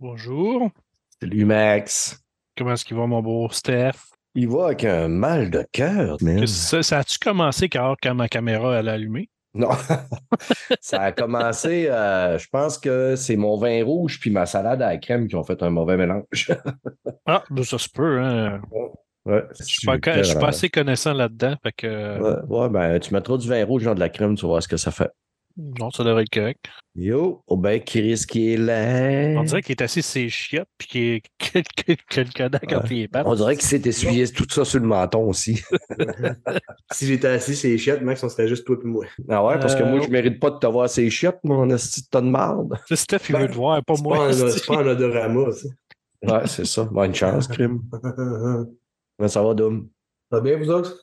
Bonjour. Salut Max. Comment est-ce qu'il va, mon beau Steph? Il va avec un mal de cœur. Que Ça, ça a-tu commencé quand, quand ma caméra elle a allumé? Non. ça a commencé, euh, je pense que c'est mon vin rouge puis ma salade à la crème qui ont fait un mauvais mélange. Ah, ben, ça se peut, hein. ouais, Je je suis pas assez connaissant là-dedans, fait que Ouais, ouais, ben, tu mettras du vin rouge dans de la crème, tu vas voir ce que ça fait. Non, ça devrait être correct. Yo, oh ben, Chris qui est là. On dirait qu'il est assis ses chiottes puis qu'il est- a le Kodak entre les pattes. On dirait qu'il s'est essuyé tout ça sur le menton aussi. si j'étais assis sur les chiottes, Max, on serait juste toi et moi. Ah ouais, parce que moi, Euh, je mérite pas de te voir ces chiottes, mon esti de tas de marde. C'est Steph, il Ben, veut te voir, pas moi. c'est pas un odorama, ça. Ouais, c'est ça. Bonne chance, crime. Comment ça va, Dom? Ça va bien, vous autres?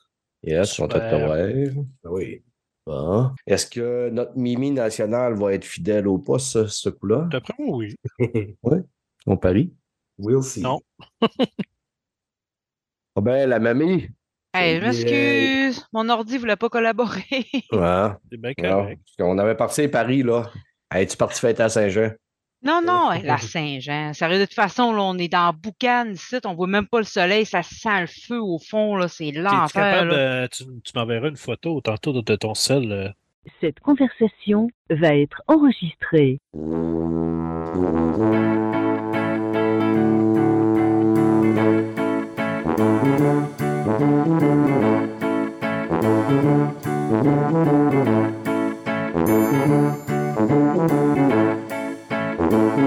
Yes, content de te voir. Ah oui. Bon. Est-ce que notre Mimi nationale va être fidèle au poste, ce, ce coup-là? D'après moi, oui. On parie? we'll see. Non. Ah ben, la mamie. Hey, je m'excuse, mon ordi voulait pas collaborer. Ouais. C'est bien correct. qu'on avait parti à Paris, là. Es-tu parti fêter à Saint-Jean? Non, non, hey, la Saint-Jean. Sérieux, de toute façon, là, on est dans Boucan ici, on voit même pas le soleil, ça sent le feu au fond, là, c'est l'enfer. capable là. de- Tu, tu m'enverras une photo tantôt de, de ton sel. euh? Cette conversation va être enregistrée. Salut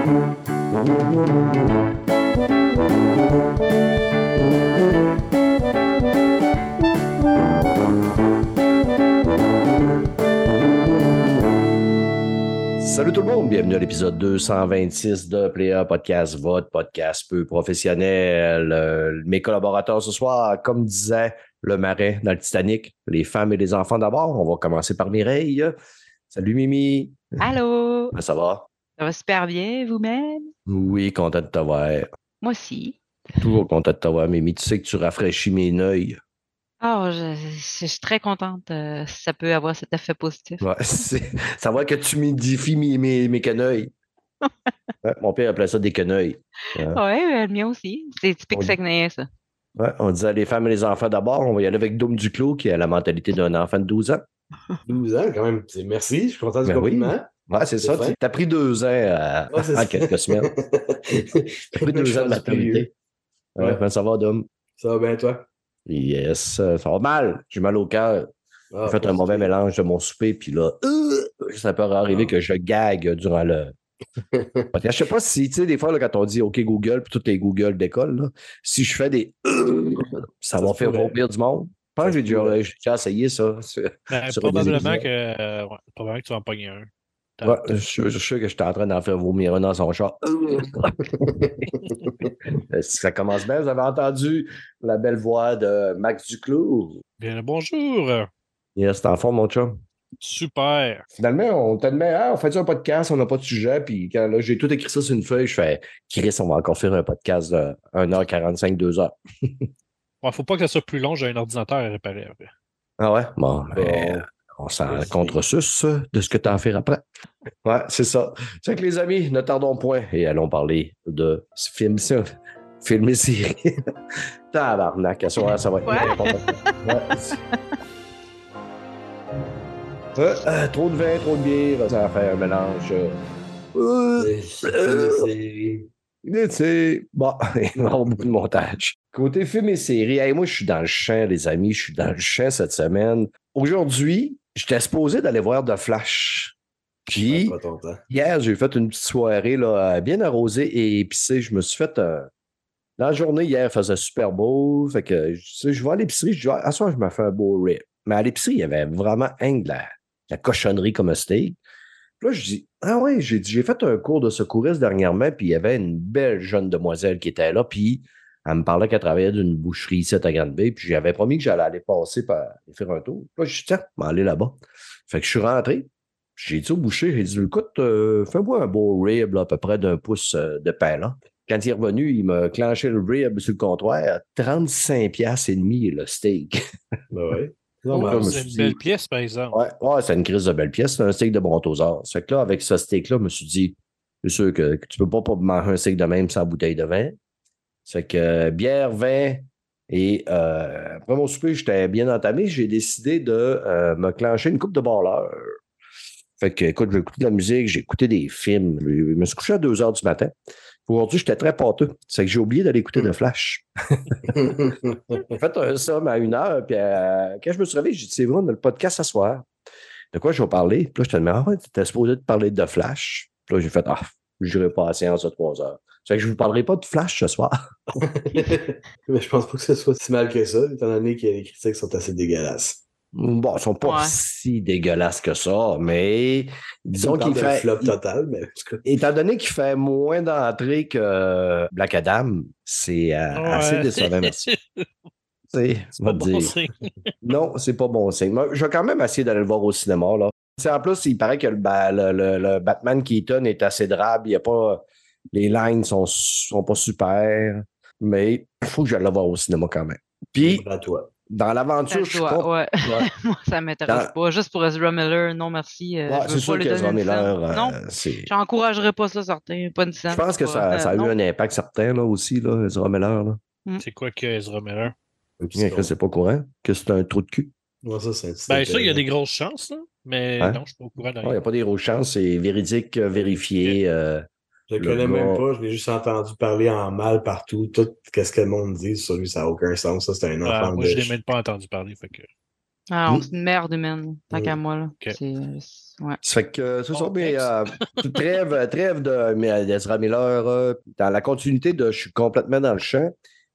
tout le monde, bienvenue à l'épisode 226 de Player Podcast, votre podcast peu professionnel. Euh, mes collaborateurs ce soir, comme disait le marin dans le Titanic, les femmes et les enfants d'abord. On va commencer par Mireille. Salut Mimi. Allô? Comment ça va? Ça va super bien, vous-même? Oui, content de te voir. Moi aussi. Toujours content de te voir, Mimi. Tu sais que tu rafraîchis mes œils. Ah, je, je suis très contente. euh, si ça peut avoir cet effet positif. Ouais, va que tu m'édifies mes, mes, mes quenouilles. Ouais, mon père appelait ça des quenouilles. Oui, le mien aussi. C'est typique saguenayien, ça. Ouais, on disait les femmes et les enfants d'abord. On va y aller avec Dôme Duclos, qui a la mentalité d'un enfant de 12 ans. 12 ans, quand même. C'est- Merci, je suis content du Ben oui. Ouais, c'est ça. C'est fin. Tu as pris deux ans à, Ouais, c'est en ça. quelques semaines. Tu as pris deux ans de maturité. Ouais, Ouais. comment ça va, Dom? Ça va bien, toi? Yes, euh, ça va mal. J'ai mal au cœur. Ah, J'ai fait un mauvais mélange de mon souper, puis là, euh, ça peut arriver Ah. que je gague durant le. je sais pas si, tu sais, des fois, là, quand on dit OK Google, puis toutes les Google d'école, là, si je fais des. euh, ça, Ça va faire vomir du monde. Je pense Ça que j'ai déjà, essayé ça. Ben, Sur probablement, que, euh, ouais, probablement que tu vas en pogner un. Ouais, je, suis- je suis sûr que j'étais en train d'en faire vomir un dans son chat. Euh, ça commence bien. Vous avez entendu la belle voix de Max Duclos? Bien le bonjour. Yes, t'es en forme, mon chum. Super. Finalement, on t'admet, ah, on fait un podcast, on n'a pas de sujet, puis quand là, j'ai tout écrit ça sur une feuille, je fais Chris, on va encore faire un podcast de 1h45, 2h. Il faut pas que ça soit plus long, j'ai un ordinateur à réparer après. Ah ouais? Bon, ben, Bon. On s'en Vas-y. contre-sus de ce que tu as à faire après. Ouais, c'est ça. C'est que les amis, ne tardons point et allons parler de ce film, ça. Film et série. Tabarnak, à soir, ça va être Ouais. Ouais. Euh, euh, trop de vin, trop de bière, ça va faire un mélange. euh, euh, C'est- bon, il beaucoup de montage. Côté film et série, hey, moi, je suis dans le champ, les amis. Je suis dans le champ cette semaine. Aujourd'hui, j'étais supposé d'aller voir The Flash. Puis, hier, j'ai fait une petite soirée là, bien arrosée et épicée. Je me suis fait. euh, Dans la journée, hier, il faisait super beau. Fait que, sais, je vais à l'épicerie. Je dis, ah, à soir, je me fais un beau rib. Mais à l'épicerie, il y avait vraiment un de la, la cochonnerie comme un steak. Puis là, je dis, ah ouais, j'ai fait un cours de secouriste dernièrement, puis il y avait une belle jeune demoiselle qui était là, puis elle me parlait qu'elle travaillait d'une boucherie ici à Grande-Bay, puis j'avais promis que j'allais aller passer par aller faire un tour. Puis là, je dis, tiens, je vais aller là-bas. Fait que je suis rentré. J'ai dit au boucher, j'ai dit, écoute, euh, fais-moi un beau rib, là, à peu près d'un pouce euh, de pain, là. Quand il est revenu, il m'a clenché le rib sur le comptoir à 35 piastres et demi, le steak. Ben ouais. Oh, c'est suis une dit- belle pièce, par exemple. Ouais, ouais c'est une crise de belle pièce. C'est un steak de brontosaure. C'est que là, avec ce steak-là, je me suis dit, C'est sûr que, que tu peux pas, pas manger un cycle de même sans bouteille de vin. Fait que euh, bière, vin, et euh, après mon souper, j'étais bien entamé. J'ai décidé de euh, me clencher une coupe de balleur. Fait que, écoute, j'ai écouté de la musique, j'ai écouté des films. Je me suis couché à 2 heures du matin. Aujourd'hui, j'étais très pâteux. C'est que j'ai oublié d'aller écouter de Flash. J'ai fait un somme à une heure, puis euh, quand je me suis réveillé, j'ai dit, c'est vrai, on a le podcast ce soir. De quoi je vais parler? Puis là, je te demande, ah ouais, t'étais supposé te parler de Flash. Puis là, j'ai fait, ah, je n'irai pas à la séance de 3 heures. C'est que je ne vous parlerai pas de Flash ce soir. Mais je pense pas que ce soit si mal que ça, étant donné que les critiques sont assez dégueulasses. Bon, ils sont pas Ouais. si dégueulasses que ça, mais disons qu'il fait. flop total, mais en tout cas. Étant donné qu'il fait moins d'entrées que Black Adam, c'est euh, assez décevant, C'est pas bon dire. signe. Non, c'est pas bon signe. Moi, je vais quand même essayer d'aller le voir au cinéma. Là. En plus, il paraît que le, le- le- le Batman Keaton est assez drable. Il y a pas, les lines sont, sont pas super, mais il faut que j'aille le voir au cinéma quand même. Puis, toi. dans l'aventure, je suis pas. ouais. Ouais. Moi, ça m'intéresse Dans- pas. Juste pour Ezra Miller, non merci. euh, Ouais, je c'est sûr qu'Ezra Miller, euh, Non, j'encouragerais pas ça, certain. Pas une scène. Je pense que pas- ça, ça a euh, eu non. un impact certain là, aussi, là, Ezra Miller. Là. C'est quoi que Ezra Miller? Que c'est pas courant, que c'est un trou de cul. Ouais, ça, c'est Ben, ça, il y a des grosses chances, là. Mais Hein? non, je suis pas au courant Il n'y a pas des grosses chances, c'est véridique, euh, vérifié. euh, Je le Le connais même pas, je l'ai juste entendu parler en mal partout. Tout ce que le monde dit sur lui, ça n'a aucun sens. Ça, c'est un Ouais, enfant moi, de... je l'ai même pas entendu parler. Fait que... Ah, on- Mm. c'est une merde humaine, tant Mm. qu'à moi. Là. C'est, euh, ouais. Ça fait que euh, ça, Bon, mais thanks. euh, trêve, trêve de mais, d'Ezra Miller. euh, dans la continuité de Je suis complètement dans le champ,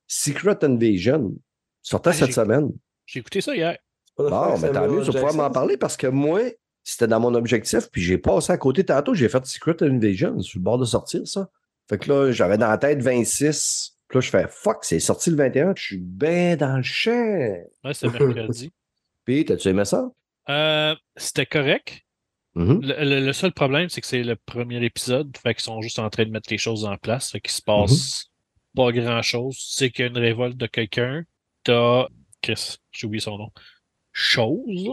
Secret Invasion sortait Ah, cette semaine. J'ai écouté ça hier. Pas de Bon, mais tant mieux, tu vas pouvoir m'en parler parce que moi, c'était dans mon objectif, puis j'ai passé à côté tantôt, j'ai fait Secret Invasion sur le bord de sortir, ça. Fait que là, j'avais dans la tête 26. Puis là, je fais fuck, c'est sorti le 21, je suis bien dans le champ. Ouais, c'était mercredi. Puis, t'as-tu aimé ça? Euh, c'était correct. Mhm. Le, le- le seul problème, c'est que c'est le premier épisode. Fait qu'ils sont juste en train de mettre les choses en place. Fait qu'il se passe pas grand chose. C'est qu'il y a une révolte de quelqu'un. T'as. Chris, j'ai oublié son nom. Chose?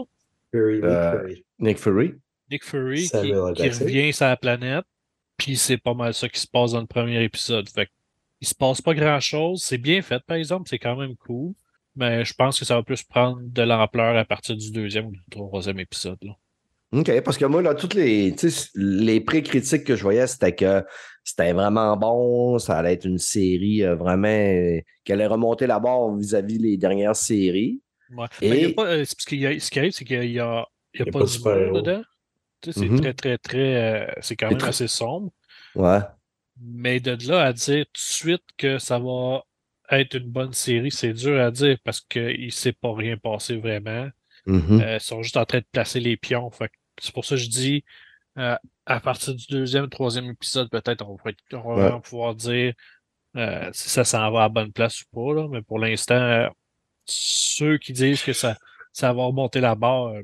Fury, Nick Euh, Fury. Nick Fury. Nick Fury qui, qui revient sur la planète. Puis c'est pas mal ça qui se passe dans le premier épisode. Fait il se passe pas grand chose. C'est bien fait, par exemple. C'est quand même cool. Mais je pense que ça va plus prendre de l'ampleur à partir du deuxième ou du troisième épisode. Là. OK, parce que moi, là, toutes les, les pré-critiques que je voyais, c'était que c'était vraiment bon, ça allait être une série euh, vraiment euh, qui allait remonter la barre vis-à-vis les dernières séries. Ouais. Et- Mais il y a pas, euh, a- ce qui arrive, c'est qu'il y a, il y a, il pas, pas de super-héros. dedans. Tu sais, c'est Mhm. très, très, très. euh, c'est quand même très- assez sombre. Ouais. Mais de là à dire tout de suite que ça va être une bonne série, c'est dur à dire parce qu'il ne s'est pas rien passé vraiment. Mhm. Euh, ils sont juste en train de placer les pions. C'est pour ça que je dis euh, à partir du deuxième, troisième épisode, peut-être on va, on va Ouais. pouvoir dire euh, si ça s'en va à la bonne place ou pas. Là. Mais pour l'instant, ceux qui disent que ça, ça va remonter la barre,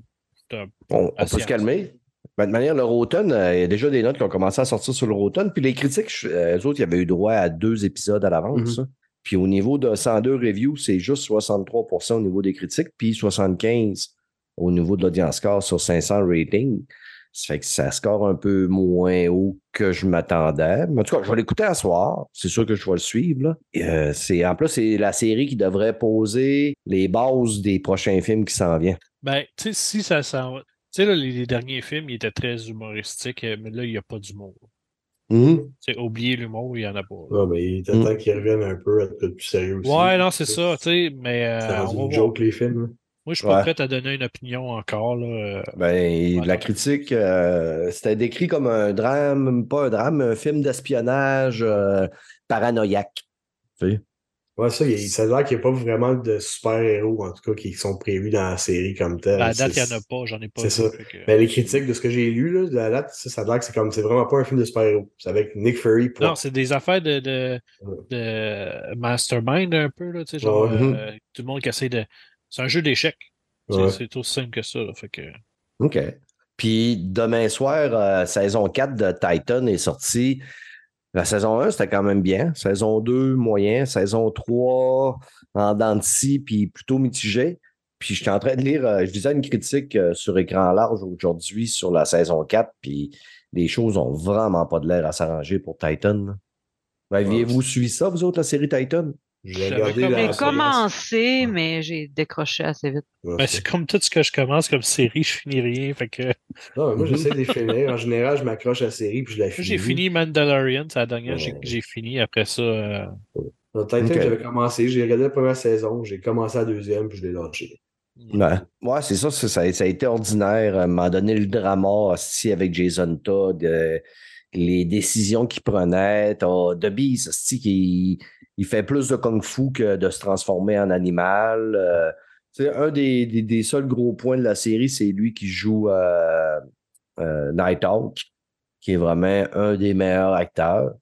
euh, On, on peut se calmer. Ben, de manière, le Rotten, euh, il y a déjà des notes qui ont commencé à sortir sur le Rotten. Puis les critiques, euh, eux autres, ils avaient eu droit à deux épisodes à l'avance. Mhm. hein. Puis au niveau de 102 reviews, c'est juste 63% au niveau des critiques, puis 75 au niveau de l'audience score sur 500 ratings. Ça fait que ça score un peu moins haut que je m'attendais. Mais en tout cas, je vais l'écouter à soir. C'est sûr que je vais le suivre. Là. Et, euh, c'est, en plus, c'est la série qui devrait poser les bases des prochains films qui s'en viennent. Ben, tu sais, si ça s'en va. Tu sais, là, les, les derniers films, ils étaient très humoristiques, euh, mais là, il n'y a pas d'humour. Mhm. C'est oublier l'humour, il n'y en a pas. là. Ouais, mais il est Mm. temps qu'ils reviennent un peu à être plus sérieux aussi. Ouais, non, c'est ça, tu sais, mais euh, C'est une voir. joke, les films. Moi, je suis pas prêt à donner une opinion encore. Là. euh, Ben, de la critique, euh, c'était décrit comme un drame, pas un drame, mais un film d'espionnage euh, paranoïaque. Sais? Ouais, ça, il, ça a l'air qu'il n'y a pas vraiment de super-héros, en tout cas, qui sont prévus dans la série comme telle. ben, à date, il n'y en a pas, j'en ai pas. c'est ça. que- Ben, les critiques de ce que j'ai lu, là, de la date, ça, ça a l'air que c'est comme, c'est vraiment pas un film de super-héros. C'est avec Nick Fury. point. Non, c'est des affaires de, de, de mastermind un peu, là, tu sais, genre Ouais. euh, tout le monde qui essaie de. C'est un jeu d'échecs. C'est- Ouais. C'est aussi simple que ça. Là, fait que... OK. Puis demain soir, euh, saison 4 de Titan est sortie. La saison 1, c'était quand même bien. Saison 2, moyen. Saison 3, en dents de scie, puis plutôt mitigé. Puis j'étais en train de lire, euh, je lisais une critique euh, sur écran large aujourd'hui sur la saison 4, puis les choses ont vraiment pas de l'air à s'arranger pour Titan. Ben, Aviez-vous suivi ça, vous autres, la série Titan? J'ai commencé, mais j'ai décroché assez vite. Ben, c'est- comme tout ce que je commence comme série, je finis rien. Fait que Non, mais moi, j'essaie de les finir. En général, je m'accroche à la série puis je la finis. j'ai fini Mandalorian, c'est la dernière que j'ai- Ouais. j'ai fini. Après ça, euh, Titan, j'avais commencé. J'ai regardé la première saison. J'ai commencé la deuxième puis je l'ai lâché. Ouais, ouais c'est ça, ça, ça a- été ordinaire. À un moment donné, le drama aussi avec Jason Todd, euh, les décisions qu'il prenait. T'as The Beast, qui il fait plus de kung-fu que de se transformer en animal. Euh, un des seuls gros points de la série, c'est lui qui joue euh, euh, Nighthawk, qui est vraiment un des meilleurs acteurs.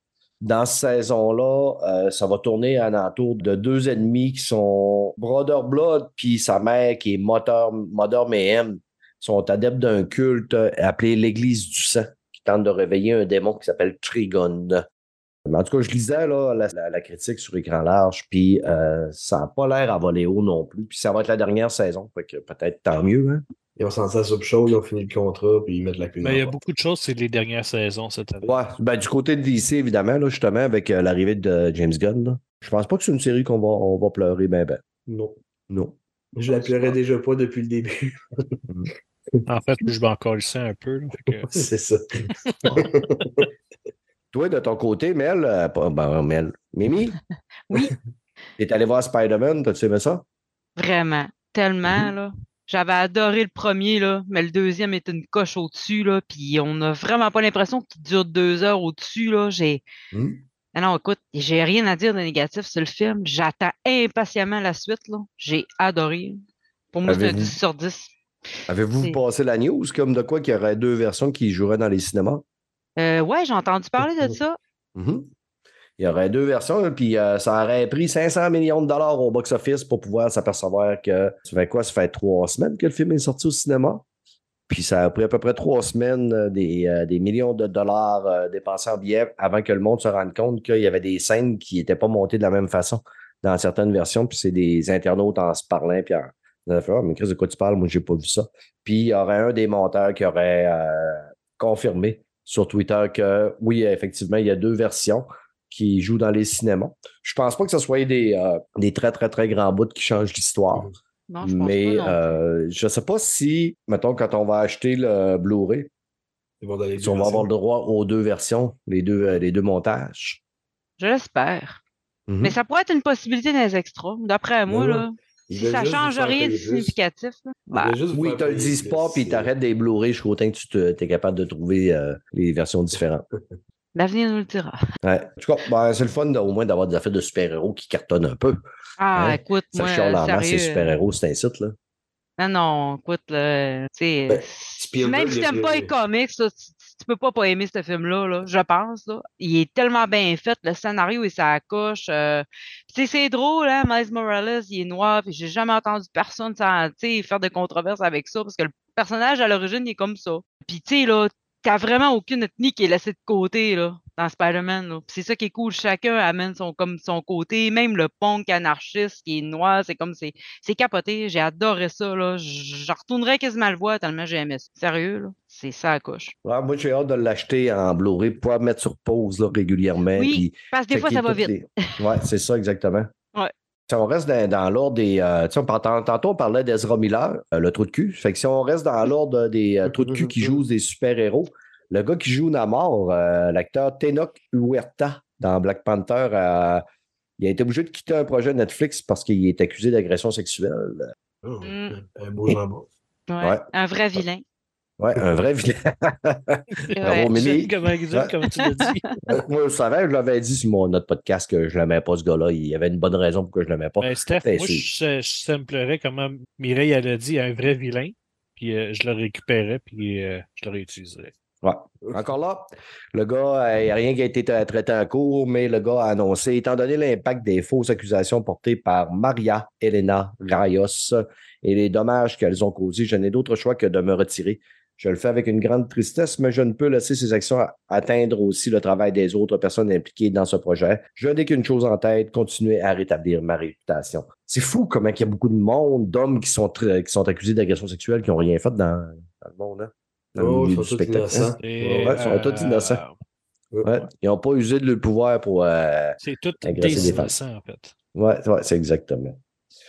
Dans cette saison-là, euh, ça va tourner à l'entour de deux ennemis qui sont Brother Blood puis sa mère qui est Mother, Mother Mayhem sont adeptes d'un culte appelé l'Église du sang qui tente de réveiller un démon qui s'appelle Trigon. Mais en tout cas, je lisais là, la, la- la critique sur écran large, puis euh, ça n'a pas l'air à voler haut non plus. Puis ça va être la dernière saison, fait que peut-être tant mieux. Hein? Ils ont senti la soupe chaude, ils ont fini le contrat puis ils mettent la clé dans il y a beaucoup de choses, c'est les dernières saisons cette année. Ouais, ben, du côté de DC, évidemment, là, justement, avec euh, l'arrivée de James Gunn, là, je pense pas que c'est une série qu'on va, on va pleurer ben ben. Non. Non. Je la pleurais déjà pas depuis le début. En fait, je vais encore le un peu. que- c'est ça. Toi, de ton côté, Mel, euh, pas- ben, Mel, Mimi? Oui. T'es allé voir Spider-Man, t'as-tu aimé ça? Vraiment. Tellement, Mhm. là. J'avais adoré le premier, là, mais le deuxième est une coche au-dessus, là. Puis on n'a vraiment pas l'impression qu'il dure deux heures au-dessus, là. J'ai. Ah non, écoute, j'ai rien à dire de négatif sur le film. J'attends impatiemment la suite, là. J'ai adoré. Pour moi, c'est un Avez-vous- 10 sur 10. Avez-vous C'est- passé la news comme de quoi qu'il y aurait deux versions qui joueraient dans les cinémas? Euh, ouais, j'ai entendu parler de ça. Mhm. Il y aurait deux versions, puis euh, ça aurait pris 500 millions de dollars au box-office pour pouvoir s'apercevoir que ça fait quoi? Ça fait trois semaines que le film est sorti au cinéma. Puis ça a pris à peu près trois semaines, euh, des, euh, des millions de dollars euh, dépensés en billets avant que le monde se rende compte qu'il y avait des scènes qui n'étaient pas montées de la même façon dans certaines versions. Puis c'est des internautes en se parlant, puis en en disant, Ah, mais Chris, de quoi tu parles? Moi, j'ai pas vu ça. Puis il y aurait un des monteurs qui aurait confirmé sur Twitter que oui, effectivement, il y a deux versions qui jouent dans les cinémas. Je pense pas que ce soit des, euh, des très, très, très grands bouts qui changent l'histoire. Non, je pense Mais pas. non. euh, je sais pas si, mettons, quand on va acheter le Blu-ray, si on va avoir le droit aux deux versions, les deux, euh, les deux montages. Je l'espère. Mhm. Mais ça pourrait être une possibilité dans les extras. D'après moi, ouais. là. Ils Si ça change rien de significatif. là, Ils bah, Oui, ils te le disent pas, puis c'est- t'arrêtes des Blu-ray jusqu'au temps que tu es capable de trouver euh, les versions différentes. L'avenir nous le dira. Ouais. En tout cas, ben, c'est le fun au moins d'avoir des affaires de super-héros qui cartonnent un peu. Ah, Hein? écoute, Ça moi, chiale en ces super-héros, c'est un site, là. Non, non, écoute, là, tu sais, Ben, même si t'aimes pas les comics, là, tu, tu peux pas pas aimer ce film-là, là, je pense, là. Il est tellement bien fait, le scénario et ça coche. euh, c'est drôle, hein, Miles Morales, il est noir, puis j'ai jamais entendu personne sans, faire de controverses avec ça, parce que le personnage, à l'origine, il est comme ça. Puis, tu sais, là, t'as vraiment aucune ethnie qui est laissée de côté, là, dans Spider-Man, c'est ça qui est cool, chacun amène son, comme son côté, même le punk anarchiste qui est noir, c'est comme, c'est c'est capoté, j'ai adoré ça, là. J- J'en retournerais quasiment le voir tellement j'ai aimé ça. Sérieux, là? C'est ça à. Ouais, moi, j'ai hâte de l'acheter en Blu-ray pour pouvoir mettre sur pause là, régulièrement. Oui, puis Parce que des fois, ça va vite. les- Ouais, c'est ça, exactement. Si on reste dans, dans l'ordre des. euh, tu sais, on parle- tantôt, on parlait d'Ezra Miller, euh, le trou de cul. Fait que si on reste dans l'ordre des euh, trous de cul qui jouent des super-héros, le gars qui joue Namor, euh, l'acteur Tenoch Huerta dans Black Panther, euh, il a été obligé de quitter un projet Netflix parce qu'il est accusé d'agression sexuelle. Oh, Mm. Un beau jambon. Ouais. Ouais. Un vrai vilain. Ouais, un vrai vilain. Bravo, Mimi. Ouais. comment tu l'as dit. Moi, je savais, je l'avais dit sur mon, notre podcast que je l'aimais pas, ce gars-là. Il y avait une bonne raison pourquoi je l'aimais pas. Ben, Steph, moi, je, je semblerais comment Mireille elle a dit un vrai vilain. Puis euh, je le récupérais, puis euh, je le réutiliserais. Ouais. Encore là, le gars, euh, il n'y a rien qui a été tra- traité en cours, mais le gars a annoncé, étant donné l'impact des fausses accusations portées par Maria Elena Rayos et les dommages qu'elles ont causés, je n'ai d'autre choix que de me retirer. Je le fais avec une grande tristesse, mais je ne peux laisser ces actions atteindre aussi le travail des autres personnes impliquées dans ce projet. Je n'ai qu'une chose en tête, continuer à rétablir ma réputation. C'est fou comment il y a beaucoup de monde, d'hommes qui sont, qui sont accusés d'agression sexuelle, qui n'ont rien fait dans, dans le monde. Hein? dans Oh, ils sont tous innocents. Ouais, ils sont tous innocents. Ouais. Ils n'ont pas usé de leur pouvoir pour. euh, C'est tout Agresser des femmes. en fait. Ouais, ouais, c'est exactement.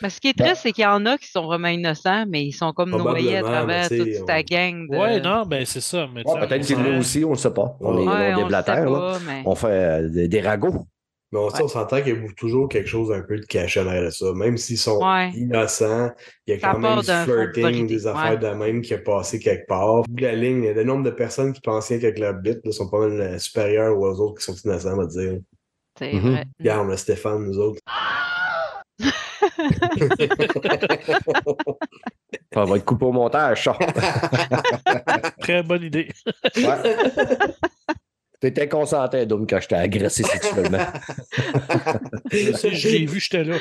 Mais ce qui est Ben- triste, c'est qu'il y en a qui sont vraiment innocents, mais ils sont comme noyés à travers toute ta gang. De... Ouais, non, ben c'est ça. Ouais, Peut-être s'en- l'ont aussi, on ne sait pas. On est, Ouais, on on là. mais... On fait euh, des, des ragots. Mais on, sait, on s'entend qu'il y a toujours quelque chose un peu de caché derrière de ça. Même s'ils sont Ouais. innocents, il y a Ça quand même du flirting des ouais. affaires de même qui a passé quelque part. La ligne, le nombre de personnes qui pensaient qu'avec leur bite là, sont pas mal euh, supérieurs aux autres qui sont innocents, on va dire. C'est Mhm. vrai. Regarde, Stéphane, nous autres. Ça va être coupé au montage, ça. Très bonne idée. Ouais. T'étais consentant, Dom, quand je t'ai agressé sexuellement. Je l'ai vu, j'étais là.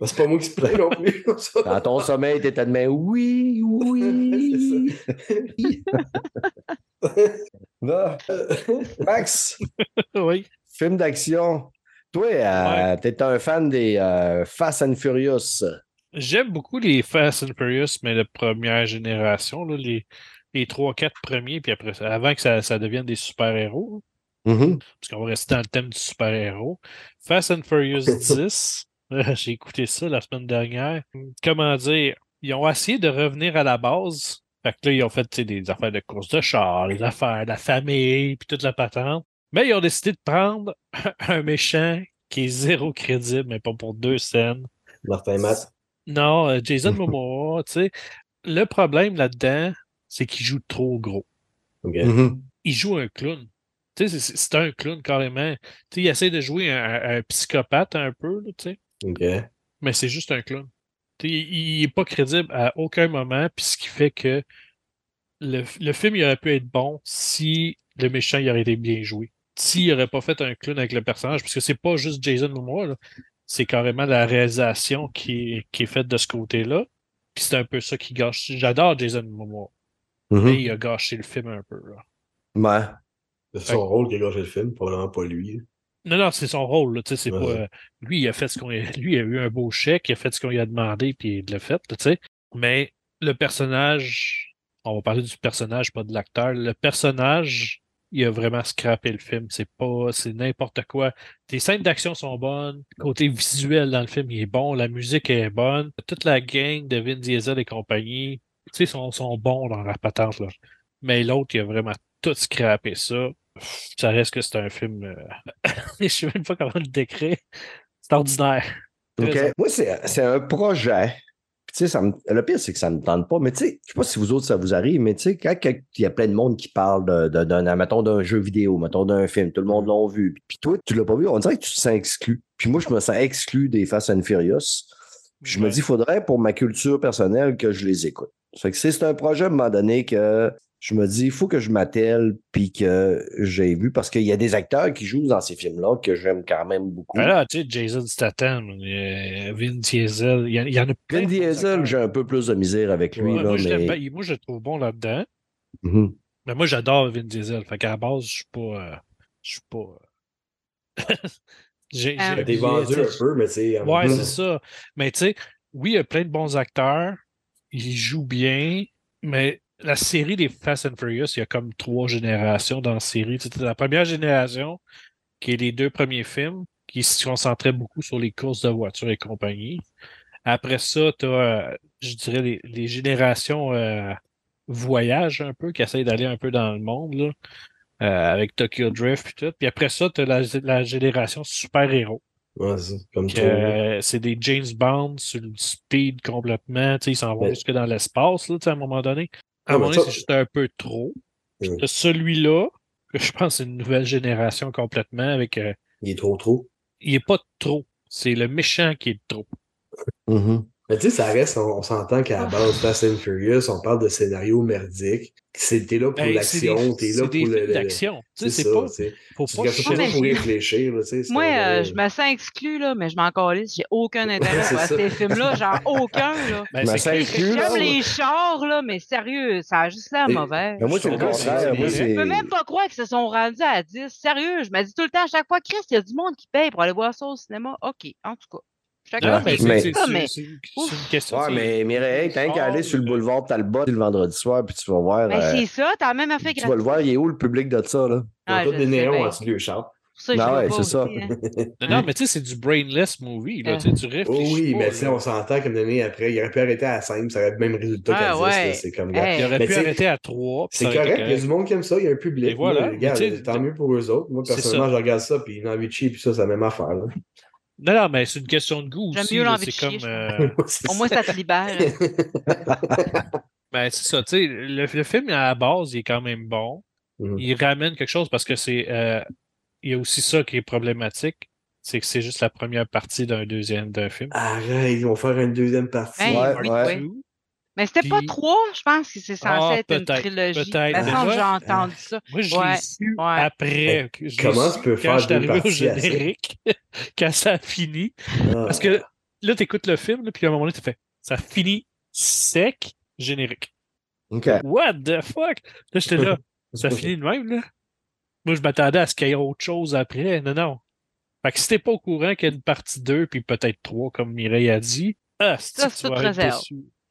Ben, c'est pas moi qui se plains non plus. ça. Dans ton sommeil, t'étais de main. Oui, oui. Là, Max, oui. film d'action. Toi, euh, t'es un fan des euh, Fast and Furious. J'aime beaucoup les Fast and Furious, mais de première génération, là, les, les 3-4 premiers, puis après, avant que ça, ça devienne des super-héros, Mhm. parce qu'on va rester dans le thème du super-héros. Fast and Furious 10, euh, j'ai écouté ça la semaine dernière. Comment dire, ils ont essayé de revenir à la base. Fait que là, ils ont fait des affaires de course de char, des affaires de la famille, puis toute la patente. Mais ils ont décidé de prendre un méchant qui est zéro crédible, mais pas pour deux scènes. Martin Matt. Non, euh, Jason Momoa, tu sais, le problème là-dedans, c'est qu'il joue trop gros. Mhm. Il joue un clown. Tu sais, c'est- un clown carrément. Tu sais, il essaie de jouer un, un psychopathe un peu, là, tu sais, OK. mais c'est juste un clown. Tu sais, il, il est pas crédible à aucun moment, puis ce qui fait que le, le film il aurait pu être bon si le méchant il aurait été bien joué. S'il n'aurait pas fait un clown avec le personnage, parce que c'est pas juste Jason Momoa, là, c'est carrément la réalisation qui est, qui est faite de ce côté-là. Puis c'est un peu ça qui gâche. J'adore Jason Momoa, Mhm. mais il a gâché le film un peu. Là. Ouais. C'est son rôle qui a gâché le film, probablement pas lui. Non, non, c'est son rôle. Là, tu sais, c'est Ouais. pas, euh, lui, il a fait ce qu'on lui, il a eu un beau chèque, il a fait ce qu'on lui a demandé, puis il l'a fait. là, tu sais. Mais le personnage, on va parler du personnage, pas de l'acteur. Le personnage, il a vraiment scrappé le film. C'est pas, c'est n'importe quoi. Les scènes d'action sont bonnes. Le côté visuel dans le film, il est bon. La musique est bonne. Toute la gang de Vin Diesel et compagnie, tu sais, sont, sont bons dans la patente, là. Mais l'autre, il a vraiment tout scrappé ça. Ça reste que c'est un film. euh, je sais même pas comment le décrire. C'est ordinaire. OK. Très Moi, c'est un projet. Puis, tu sais, ça me- le pire, c'est que ça ne me tente pas. Mais tu sais, je sais pas si vous autres, ça vous arrive, mais tu sais, quand il y a plein de monde qui parle d'un, mettons, d'un jeu vidéo, mettons, d'un film, tout le monde l'a vu. Puis toi, tu l'as pas vu, on dirait que tu te sens exclu. Puis moi, je me sens exclu des Fast and Furious. Puis je me dis, il faudrait, pour ma culture personnelle, que je les écoute. Ça fait que c'est c'est un projet à un moment donné que je me dis, il faut que je m'attelle puis que j'ai vu parce qu'il y a des acteurs qui jouent dans ces films-là que j'aime quand même beaucoup. Ben là, tu sais, Jason Statham, euh, Vin Diesel, il y, en- il y en a plein. Vin Diesel, j'ai un peu plus de misère avec lui. Ouais, là, moi, je mais... Il- moi, je le trouve bon là-dedans. Mhm. Mais moi, j'adore Vin Diesel. Fait qu'à la base, je suis pas. euh, je suis pas. euh, j'ai, Ah. j'ai- vendu un peu, mais en Ouais, c'est ça. Mais tu sais, oui, il y a plein de bons acteurs. Ils jouent bien. Mais la série des Fast and Furious, il y a comme trois générations dans la série. T'as la première génération, qui est les deux premiers films, qui se concentraient beaucoup sur les courses de voitures et compagnie. Après ça, tu as, je dirais, les, générations euh, voyage un peu, qui essayent d'aller un peu dans le monde, euh, avec Tokyo Drift et tout. Puis après ça, tu as la, la génération super-héros. Ouais, c'est euh, des James Bond sur le speed complètement. tu sais, Ils s'en vont Mais- jusque dans l'espace, à un moment donné. À un Ouais, moment donné, juste un peu trop. Celui-là, que je pense que c'est une nouvelle génération complètement, avec. euh, Il est trop trop. il est pas trop. C'est le méchant qui est trop. Mhm. Mais tu sais, ça reste, on, on s'entend qu'à la base, Fast and Furious, on parle de scénario merdique. C'est- T'es là pour Ben, l'action, t'es là pour le. d'action. Tu sais, C'est c'est ça, pas. Faut pas pour réfléchir, là, Moi, euh, euh, je me sens exclu, là, mais je m'en calisse. J'ai aucun intérêt ça. ces films-là. Genre, aucun, là. Ben. J'aime les chars, là, mais sérieux, ça a juste l'air mauvais. Mais moi, c'est le contraire. Je peux même pas croire qu'ils se sont rendus à 10. Sérieux, je me dis tout le temps, à chaque fois, Chris, il y a du monde qui paye pour aller voir ça au cinéma. OK, en tout cas. Non, Ah, mais ses mais- c'est mais une question. Ouais, mais Mireille, t'as qu'à aller sur le Oh, boulevard Talbot le vendredi soir, puis tu vas voir. ben, euh, c'est ça, t'as même affaire tu vas le voir, il est où le public de ça, là? Ouais, tous je des néons en dessous de leur char. Pour ça, je le ouais, c'est ça. hein. Non, non, mais tu sais, c'est du brainless movie. Là, tu sais, tu réfléchis. Oh oui, pas, mais sais, on s'entend comme donné après, il aurait pu arrêter à 5, ça aurait le même résultat Ah, qu'à 10. ouais. C'est comme Hey. Il aurait Mais pu arrêter à 3. C'est correct, il y a du monde qui aime ça, il y a un public. Et voilà, regarde, mais tant mieux pour eux autres. Moi, personnellement, ça. je regarde ça, puis une envie de chier, puis ça, c'est la même affaire. là. Non, non, mais c'est une question de goût J'aime aussi. mieux là, l'envie de C'est chier, comme. je euh, C'est Au moins, ça te libère. Ben, c'est ça, tu sais, le, le film, à la base, il est quand même bon. Mhm. Il ramène quelque chose parce que c'est. euh, il y a aussi ça qui est problématique. C'est que c'est juste la première partie d'un deuxième d'un film. Arrête, ils vont faire une deuxième partie. Hey, Ouais, ouais. Mais c'était pas trois, je pense que c'est censé Ah, être une trilogie. peut-être. Que j'ai entendu ça. Moi, je Ouais, l'ai su ouais. après. je Comment su tu peux quand faire je suis deux arrivé au parties à ça? générique, quand ça a fini. Ah. Parce que là, tu écoutes le film, là, puis à un moment donné, tu fais ça finit sec, générique. OK. What the fuck? Là, j'étais là, ça finit de même, là. Moi, je m'attendais à ce qu'il y ait autre chose après. Non, non. Fait que si t'es pas au courant qu'il y a une partie 2, puis peut-être 3, comme Mireille a dit, ah, Ça, c'est.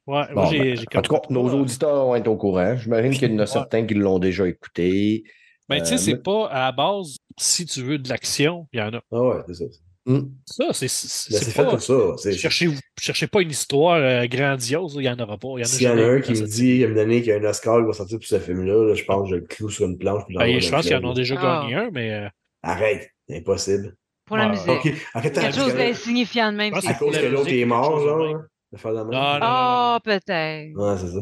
Ouais, Bon, moi, j'ai, ben, en tout cas, nos auditeurs vont être au courant. J'imagine qu'il y en a Ouais. certains qui l'ont déjà écouté. Ben, tu sais, Euh, c'est mais- pas à la base, si tu veux de l'action, il y en a. Ah ouais, c'est ça. Hmm. Ça, c'est, Mais c'est, c'est fait pas. pour ça. c'est- Cherchez, cherchez pas une histoire euh, grandiose, il y en aura pas. Il y en a S'il y en a un qui me dit, il y a une année qu'il y a un Oscar qui va sortir pour ce film-là, là, je pense que je le cloue sur une planche. puis Ben, je pense le qu'ils en ont déjà Ah. gagné un, mais euh, Arrête, impossible. Pour la musique. Quelque chose d'insignifiant de même. Ah, c'est À cause que l'autre est mort, genre. Même. de faire la même. Non, non. Ah, peut-être. Ouais, c'est ça.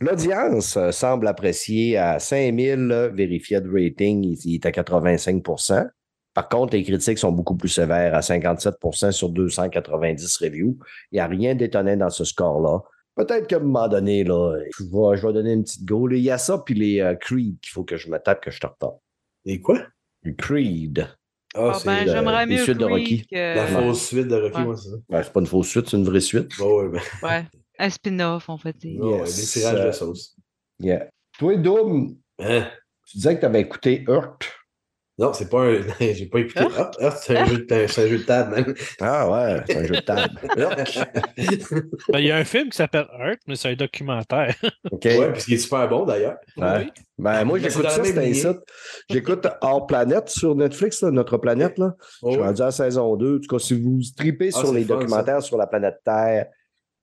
L'audience euh, semble apprécier à 5000 euh, vérifiés de rating, il, est à 85% Par contre, les critiques sont beaucoup plus sévères, à 57% sur 290 reviews. Il n'y a rien d'étonnant dans ce score-là. Peut-être qu'à un moment donné, là, je, vais, je vais donner une petite go. Il y a ça, puis les euh, Creed qu'il faut que je me tape, que je te. Et quoi? Les Creed. Ah, Ah, c'est ben, j'aimerais les mieux suites de Rocky. que- la fausse suite de Rocky, Ouais. moi, c'est ça. Ben, c'est pas une fausse suite, c'est une vraie suite. Ouais, ouais, ben, Ouais. Un spin-off, on fait Yes, des tirages de sauce. Yeah. Toi, Doom, Hein? tu disais que tu avais écouté Hurt. Non, c'est pas un. J'ai pas écouté. Ah, ah, c'est un, jeu de- un jeu de table, man. Ah ouais, c'est un jeu de table. ben, il y a un film qui s'appelle Hurt, mais c'est un documentaire. OK. ouais, puis qui est super bon d'ailleurs. Ouais. Oui. Ben, moi, j'écoute ça, c'est même un site. J'écoute Hors Planète sur Netflix, là, notre planète. Là. Oh, Je suis rendu à la saison 2. En tout cas, si vous tripez Ah, sur les fun, documentaires sur la planète Terre,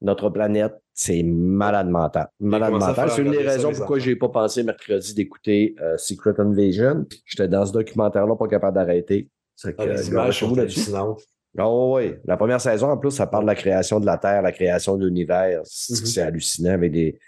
notre planète, c'est malade mental. Malade mental. C'est une des raisons pourquoi j'ai pas pensé mercredi d'écouter euh, Secret Invasion. J'étais dans ce documentaire-là, pas capable d'arrêter. C'est que, Ah, les euh, images sont hallucinantes. Ah oui, La première saison, en plus, ça parle de la création de la Terre, la création de l'univers. C'est Mhm. hallucinant avec des,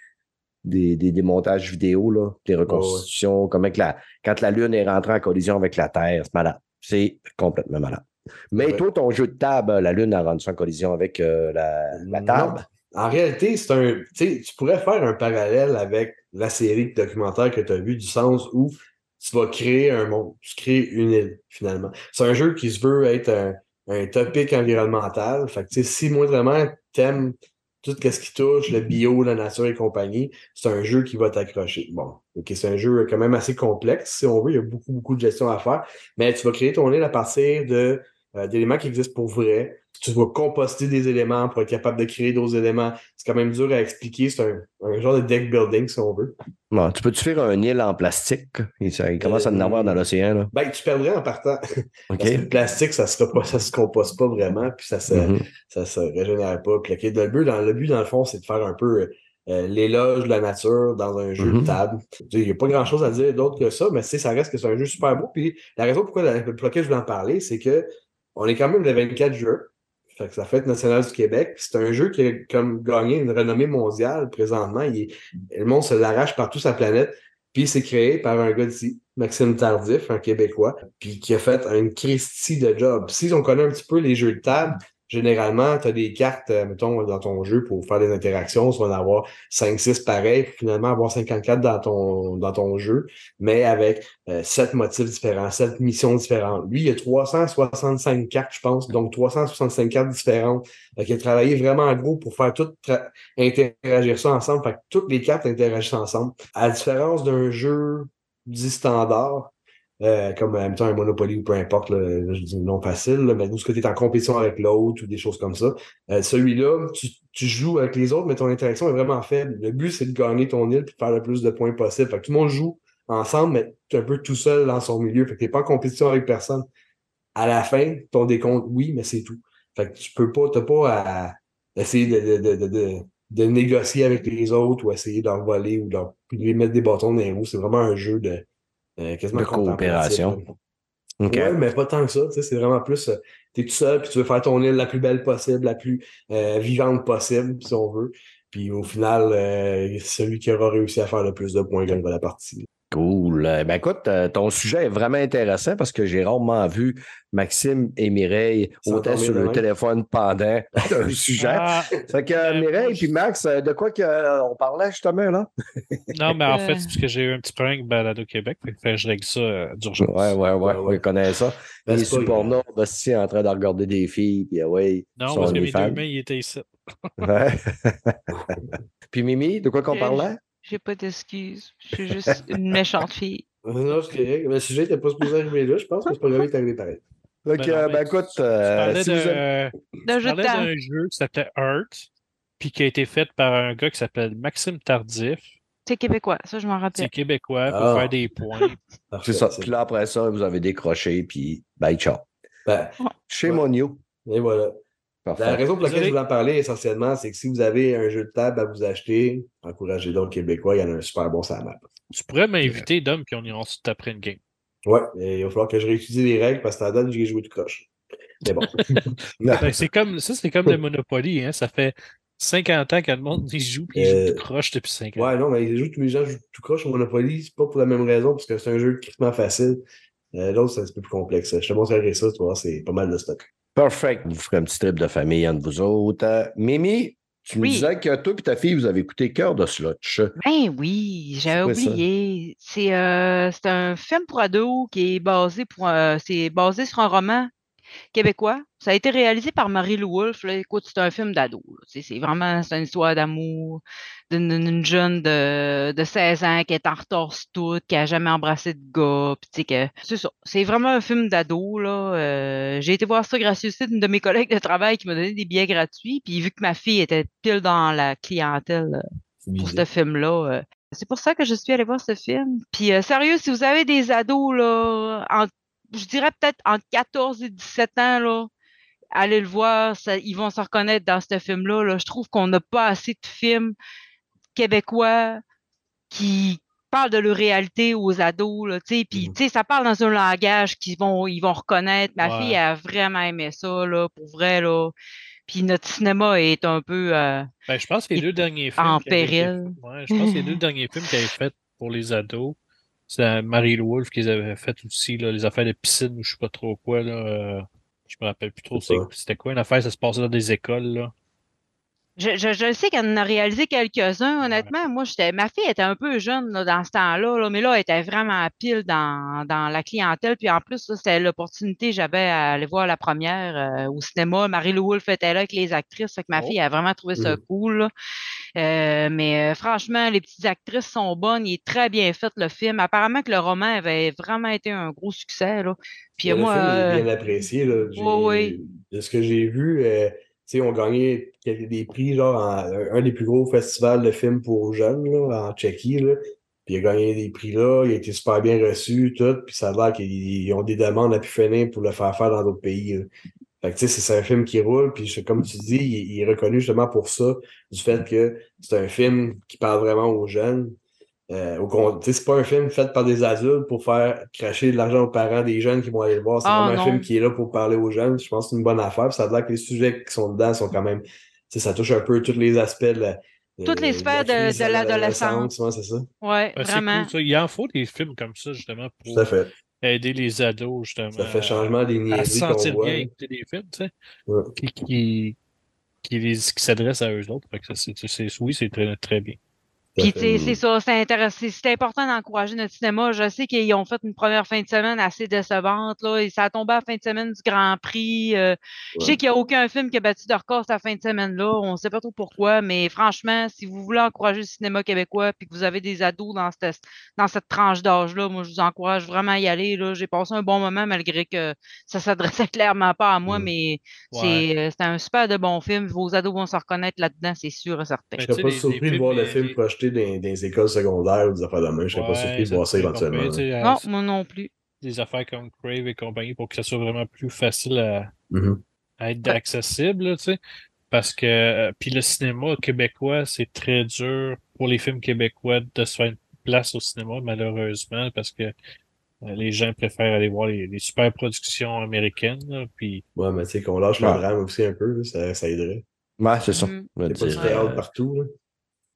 des, des, des montages vidéo, là, des reconstitutions, comment que la, quand la Lune est rentrée en collision avec la Terre, c'est malade. C'est complètement malade. Mais Ouais. toi, ton jeu de table, la Lune a rendu ça en collision avec euh, la, la table? En réalité, c'est un. Tu pourrais faire un parallèle avec la série de documentaires que tu as vu, du sens où tu vas créer un monde, tu crées une île, finalement. C'est un jeu qui se veut être un, un topic environnemental. Fait que, si moindrement t'aimes tout ce qui touche, le bio, la nature et compagnie, c'est un jeu qui va t'accrocher. Bon, ok, c'est un jeu quand même assez complexe, si on veut. Il y a beaucoup, beaucoup de gestion à faire. Mais tu vas créer ton île à partir de euh, d'éléments qui existent pour vrai. Tu vas composter des éléments pour être capable de créer d'autres éléments. C'est quand même dur à expliquer. C'est un, un genre de deck building, si on veut. Bon, tu peux-tu faire un île en plastique? Il, ça- il commence à en Euh, avoir dans l'océan. là. Ben, tu perdrais en partant. OK? Parce que le plastique, ça ça se composte pas vraiment, puis ça se, Mhm. ça se régénère pas. Puis le, le but, dans, le but, dans le fond, c'est de faire un peu euh, l'éloge de la nature dans un jeu Mhm. de table. Il n'y a pas grand-chose à dire d'autre que ça, mais ça reste que c'est un jeu super beau. Puis la raison pourquoi, pour laquelle je voulais en parler, c'est que on est quand même le 24 juin. Fait que ça fête nationale du Québec. C'est un jeu qui a comme gagné une renommée mondiale présentement. Il le monde se l'arrache partout la planète. Puis c'est créé par un gars d'ici, Maxime Tardif, un Québécois, puis qui a fait une Christie de job. Si on connaît un petit peu les jeux de table, généralement, tu as des cartes, euh, mettons, dans ton jeu pour faire des interactions, tu vas en avoir 5-6 pareils, finalement avoir 54 dans ton, dans ton jeu, mais avec euh, 7 motifs différents, 7 missions différentes. Lui, il y a 365 cartes, je pense, donc 365 cartes différentes. Fait qu'il a travaillé vraiment en gros pour faire tout interagir ça ensemble. Fait que toutes les cartes interagissent ensemble. À la différence d'un jeu dit standard, euh, comme même temps un Monopoly ou peu importe, là, je dis non facile, là, mais où ce que tu es en compétition avec l'autre ou des choses comme ça. Euh, Celui-là, tu, tu joues avec les autres, mais ton interaction est vraiment faible. Le but, c'est de gagner ton île et de faire le plus de points possible. Fait que tout le monde joue ensemble, mais tu es un peu tout seul dans son milieu. Fait que tu pas en compétition avec personne. À la fin, ton décompte, oui, mais c'est tout. Fait que tu peux pas, t'as pas à essayer de, de, de, de, de négocier avec les autres ou essayer d'en voler ou de leur- de mettre des bâtons dans les roues. C'est vraiment un jeu de euh, quasiment De coopération. Ouais, mais pas tant que ça. tu C'est vraiment plus, euh, t'es tout seul, puis tu veux faire ton île la plus belle possible, la plus euh, vivante possible, si on veut. Puis au final, celui qui aura réussi à faire le plus de points gagnera la partie. Cool. Euh, Ben écoute, euh, ton sujet est vraiment intéressant parce que j'ai rarement vu Maxime et Mireille autant sur le téléphone pendant un sujet. Ah, Fait que Euh, Mireille puis je- Max, de quoi que, euh, on parlait justement là? non, mais en fait, c'est parce que j'ai eu un petit problème avec Balado Québec. Fait que je règle ça euh, d'urgence. Ouais, ouais, ouais, Ouais, ouais. on connaît ça. Ben, pas supports grave. nord, Bastien en train de regarder des filles, puis ouais. Non, parce que mes deux mains, ils étaient ici. Ouais. puis Mimi, de quoi qu'on parlait? J'ai pas d'excuses. Je suis juste une méchante fille. Non, c'est correct. Le sujet n'était pas supposé arriver là, je pense, mais c'est pas grave, il est arrivé pareil. Fait Ben que, euh, mais ben écoute, Tu euh, parlais si vous d'un jeu qui s'appelait Earth, puis qui a été fait par un gars qui s'appelle Maxime Tardif. C'est québécois, ça je m'en C'est rappelle. québécois pour Ah. faire des points. C'est ça. c'est Puis là, après ça, vous avez décroché, puis bye, ciao. Ben, Chez Ouais. Monio. et voilà. La raison pour laquelle je voulais en parler essentiellement, c'est que si vous avez un jeu de table à vous acheter, encouragez donc le Québécois, il y en a un super bon sur la map. tu pourrais m'inviter, Dom, puis on ira ensuite après une game. Ouais, et il va falloir que je réétudie les règles parce que à date, j'ai joué tout croche. Mais bon. Ben, c'est comme, ça, c'est comme le Monopoly. Hein? Ça fait 50 ans que le monde y joue, puis il Euh, joue tout croche depuis 5 ans. ouais, non, mais les, jeux, tous les gens jouent tout croche au Monopoly, c'est pas pour la même raison, parce que c'est un jeu crissement facile. Euh, L'autre, c'est un petit peu plus complexe. Je te montrerai ça, tu vois, c'est pas mal de stock. Perfect. Vous ferez un petit trip de famille entre vous autres. Euh, Mimi, tu me Oui. disais que toi et ta fille, vous avez écouté Cœur de Slotch. Ben oui, j'avais oublié. C'est euh, c'est un film pour ados qui est basé pour euh, c'est basé sur un roman québécois. Ça a été réalisé par Marie-Lou Wolfe. là. Écoute, c'est un film d'ado. C'est vraiment une histoire d'amour d'une jeune de, de 16 ans qui est en retard sur tout, qui a jamais embrassé de gars. c'est ça. C'est vraiment un film d'ado. Euh, J'ai été voir ça site d'une de mes collègues de travail qui m'a donné des billets gratuits. Puis vu que ma fille était pile dans la clientèle euh, pour ce film-là. euh, c'est pour ça que je suis allée voir ce film. Puis euh, sérieux, si vous avez des ados, là, en- je dirais peut-être entre 14 et 17 ans, là, allez le voir, ça- ils vont se reconnaître dans ce film-là. là. Je trouve qu'on n'a pas assez de films québécois qui parlent de leur réalité aux ados, puis sais, ça parle dans un langage qu'ils vont, ils vont reconnaître. Ma Ouais. fille a vraiment aimé ça, là, pour vrai, là. Puis notre cinéma est un peu... euh, Ben, je pense que les Il- deux derniers films. en péril. Ouais, je pense que les deux derniers films qu'elle avait fait pour les ados, c'est Marie Wolf qu'ils avaient fait aussi, là, les affaires de piscine ou je sais pas trop quoi. Là, euh, je me rappelle plus trop c'était quoi une affaire, ça se passait dans des écoles. Là. Je, je, je sais qu'elle en a réalisé quelques-uns, honnêtement. Moi, j'étais, ma fille était un peu jeune là, dans ce temps-là, là, mais là, elle était vraiment pile dans, dans la clientèle. Puis en plus, c'était l'opportunité que j'avais à aller voir la première euh, au cinéma. Marie-Lou Wolfe était là avec les actrices. Fait que ma Oh. fille a vraiment trouvé ça Mhm. cool. là. Euh, mais euh, franchement, les petites actrices sont bonnes. Il est très bien fait, le film. Apparemment que le roman avait vraiment été un gros succès. Là. Puis le moi, film est bien apprécié. Là. J'ai- ouais, ouais. De ce que j'ai vu, sais, on gagnait quelques- des prix, genre, en- un, des plus gros festivals de films pour jeunes, là, en Tchéquie, là. Puis il a gagné des prix là, il a été super bien reçu, tout. Puis ça a l'air qu'ils ont des demandes à pu finir pour le faire faire dans d'autres pays. là. Fait que tu sais, c'est- un film qui roule, puis comme tu dis, il est reconnu justement pour ça, du fait que c'est un film qui parle vraiment aux jeunes. Euh, c'est pas un film fait par des adultes pour faire cracher de l'argent aux parents des jeunes qui vont aller le voir. C'est Ah, vraiment un film qui est là pour parler aux jeunes. Je pense que c'est une bonne affaire. Puis ça a l'air que les sujets qui sont dedans sont quand même. ça touche un peu tous les aspects de la. Toutes les de sphères de- l'adolescence. ouais, c'est ça. ouais, Ben, vraiment. cool, ça. Il en faut des films comme ça, justement, pour fait. aider les ados, justement. Ça fait changement des à se niaiseries sentir bien écouter des films, tu sais, Ouais. qui, qui, qui, s'adressent à eux autres. Que ça, oui, c'est très, très bien. Puis, tu sais, c'est ça, c'est intéressant. C'est important d'encourager notre cinéma. Je sais qu'ils ont fait une première fin de semaine assez décevante, là, et ça a tombé à la fin de semaine du Grand Prix. euh, Je sais qu'il n'y a aucun film qui a battu de record cette fin de semaine-là. On ne sait pas trop pourquoi, mais franchement, si vous voulez encourager le cinéma québécois puis que vous avez des ados dans cette, dans cette tranche d'âge-là, moi, je vous encourage vraiment à y aller. là. J'ai passé un bon moment malgré que ça s'adressait clairement pas à moi, Mm. mais Ouais. c'est euh, c'est un super de bon film. Vos ados vont se reconnaître là-dedans, c'est sûr et certain. Mais Je serais pas les- surpris les de voir le les- film projeté dans, dans les écoles secondaires ou des affaires de main. Je serais pas surpris de voir ça éventuellement. sais, Non, à- moi non plus. des affaires comme Crave et compagnie pour que ça soit vraiment plus facile à, Mhm. à être accessible, là, tu sais. Parce que, euh, puis le cinéma québécois, c'est très dur pour les films québécois de se faire une place au cinéma, malheureusement, parce que euh, les gens préfèrent aller voir les, les super productions américaines, là, puis Ouais, mais tu sais, qu'on lâche Ouais. le drame aussi un peu, ça, ça aiderait. Ouais, c'est ça. Je veux C'est pas du théâtre euh, partout. Là.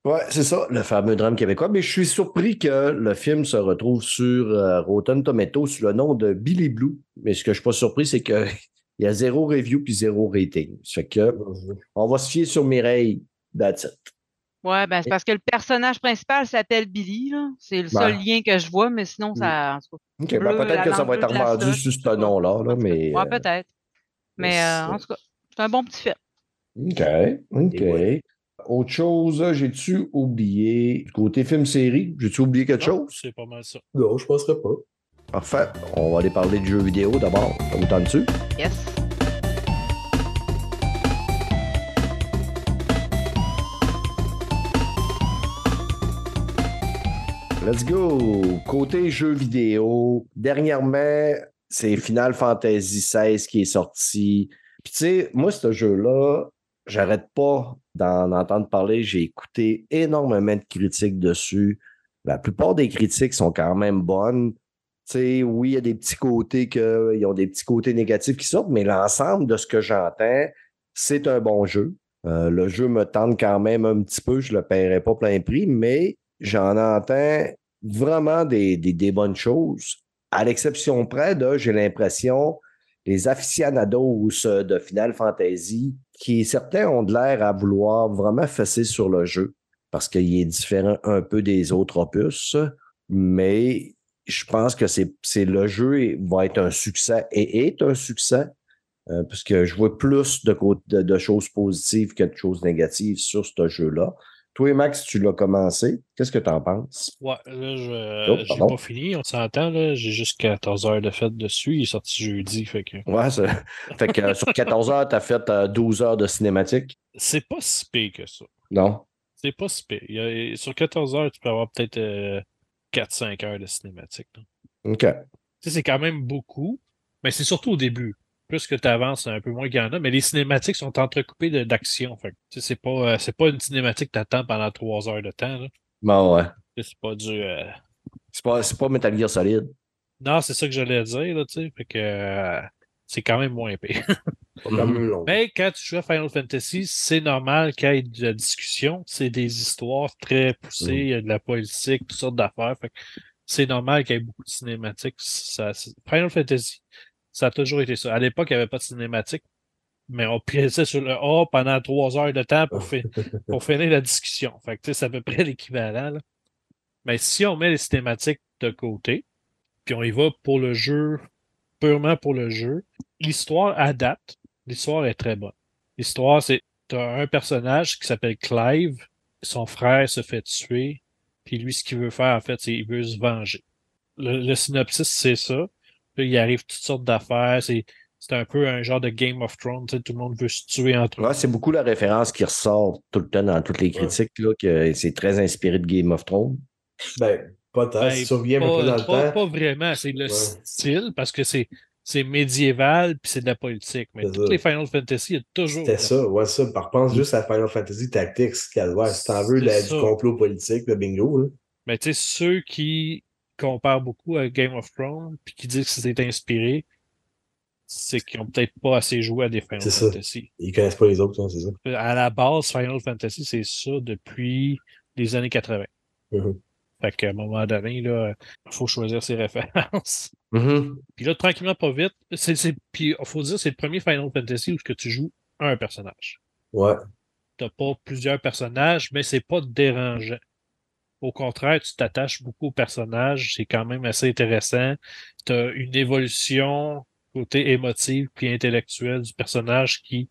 Ouais, c'est ça, le fameux drame québécois. Mais je suis surpris que le film se retrouve sur euh, Rotten Tomatoes sous le nom de Billy Blue. Mais ce que je suis pas surpris, c'est qu'il y a zéro review puis zéro rating. Ça fait que on va se fier sur Mireille. That's it. Ouais, ben c'est parce que le personnage principal s'appelle Billy, là. C'est le seul Ouais. lien que je vois, mais sinon, ça. OK, ben, peut-être la que ça va être revendu sais ce nom-là, là, mais. Ouais, euh, peut-être. Mais mais euh, en tout cas, c'est un bon petit fait. OK, OK. Autre chose, j'ai-tu oublié, du côté film-série, j'ai-tu oublié quelque non, chose? c'est pas mal ça. Non, je penserais pas. Parfait. On va aller parler de jeux vidéo d'abord. Ça vous tente dessus? Yes. Let's go! Côté jeux vidéo, dernièrement, c'est Final Fantasy XVI qui est sorti. Puis tu sais, moi, ce jeu-là, j'arrête pas d'en entendre parler. J'ai écouté énormément de critiques dessus. La plupart des critiques sont quand même bonnes. Tu sais, oui, il y a des petits côtés que, ils ont des petits côtés négatifs qui sortent, mais l'ensemble de ce que j'entends, c'est un bon jeu. Euh, le jeu me tente quand même un petit peu, je le paierai pas plein prix, mais j'en entends vraiment des, des, des bonnes choses. À l'exception près de, j'ai l'impression, les aficionados de Final Fantasy, qui certains ont de l'air à vouloir vraiment fesser sur le jeu, parce qu'il est différent un peu des autres opus, mais je pense que c'est le jeu va être un succès et est un succès. Euh, parce que je vois plus de choses positives que de choses négatives sur ce jeu-là. Toi, Max, tu l'as commencé. Qu'est-ce que tu en penses? Ouais, là, je Oh, j'ai pardon. pas fini, on s'entend, là. J'ai juste 14 heures de fête dessus. Il est sorti jeudi, fait que. Ouais, fait que euh, sur 14 heures, tu as fait euh, 12 heures de cinématique? C'est pas si pire que ça. Non? C'est pas si pire. A- sur 14 heures, tu peux avoir peut-être euh, 4-5 heures de cinématique. là. OK. Tu sais, c'est quand même beaucoup, mais c'est surtout au début. Plus que tu avances, un peu moins qu'il y en a, mais les cinématiques sont entrecoupées d'action. Fait tu c'est pas, euh, c'est pas une cinématique que t'attends pendant 3 heures de temps. Là. Bon, ouais. Tu C'est pas du. euh, C'est pas, c'est pas Metal Gear Solid. Non, c'est ça que j'allais dire, là, tu sais. Fait que euh, c'est quand même moins long. Mais quand tu joues à Final Fantasy, c'est normal qu'il y ait de la discussion. C'est des histoires très poussées, il y a de la politique, toutes sortes d'affaires. C'est normal qu'il y ait beaucoup de cinématiques. Ça, Final Fantasy, ça a toujours été ça. À l'époque, il n'y avait pas de cinématique, mais on pressait sur le A pendant trois heures de temps pour, fi- pour finir la discussion. Fait que, tu sais, c'est à peu près l'équivalent. Mais si on met les cinématiques de côté, puis on y va pour le jeu, purement pour le jeu, l'histoire adapte. L'histoire est très bonne. L'histoire, c'est t'as un personnage qui s'appelle Clive, son frère se fait tuer, puis lui, ce qu'il veut faire, en fait, c'est qu'il veut se venger. Le, le synopsis, c'est ça. Puis il arrive toutes sortes d'affaires. C'est, c'est un peu un genre de Game of Thrones. tu sais, Tout le monde veut se tuer entre eux. Ouais, c'est beaucoup la référence qui ressort tout le temps dans toutes les critiques, là, que c'est très inspiré de Game of Thrones. Ben, pas tant. Ben, si tu reviens un peu pas, dans le pas- temps. pas vraiment. C'est le Ouais. style, parce que c'est, c'est médiéval, puis c'est de la politique. Mais toutes ça. les Final Fantasy, il y a toujours. C'était ça, ouais, ça. Par pense juste à Final Fantasy Tactics, Calvaire. Si t'en veux la- du complot politique, le bingo, là. Mais tu sais, ceux qui comparent beaucoup à Game of Thrones, puis qui disent que c'est inspiré, c'est qu'ils ont peut-être pas assez joué à des Final C'est ça. Fantasy. Ils connaissent pas les autres, hein, c'est ça. À la base, Final Fantasy, c'est ça depuis les années 80. Mhm. Fait qu'à un moment donné, là, faut choisir ses références. Mhm. Puis là, tranquillement, pas vite, c'est, puis faut dire, c'est le premier Final Fantasy où que tu joues un personnage. Ouais. T'as pas plusieurs personnages, mais c'est pas dérangeant. Au contraire, tu t'attaches beaucoup au personnage. C'est quand même assez intéressant. Tu as une évolution côté émotive puis intellectuel du personnage qui,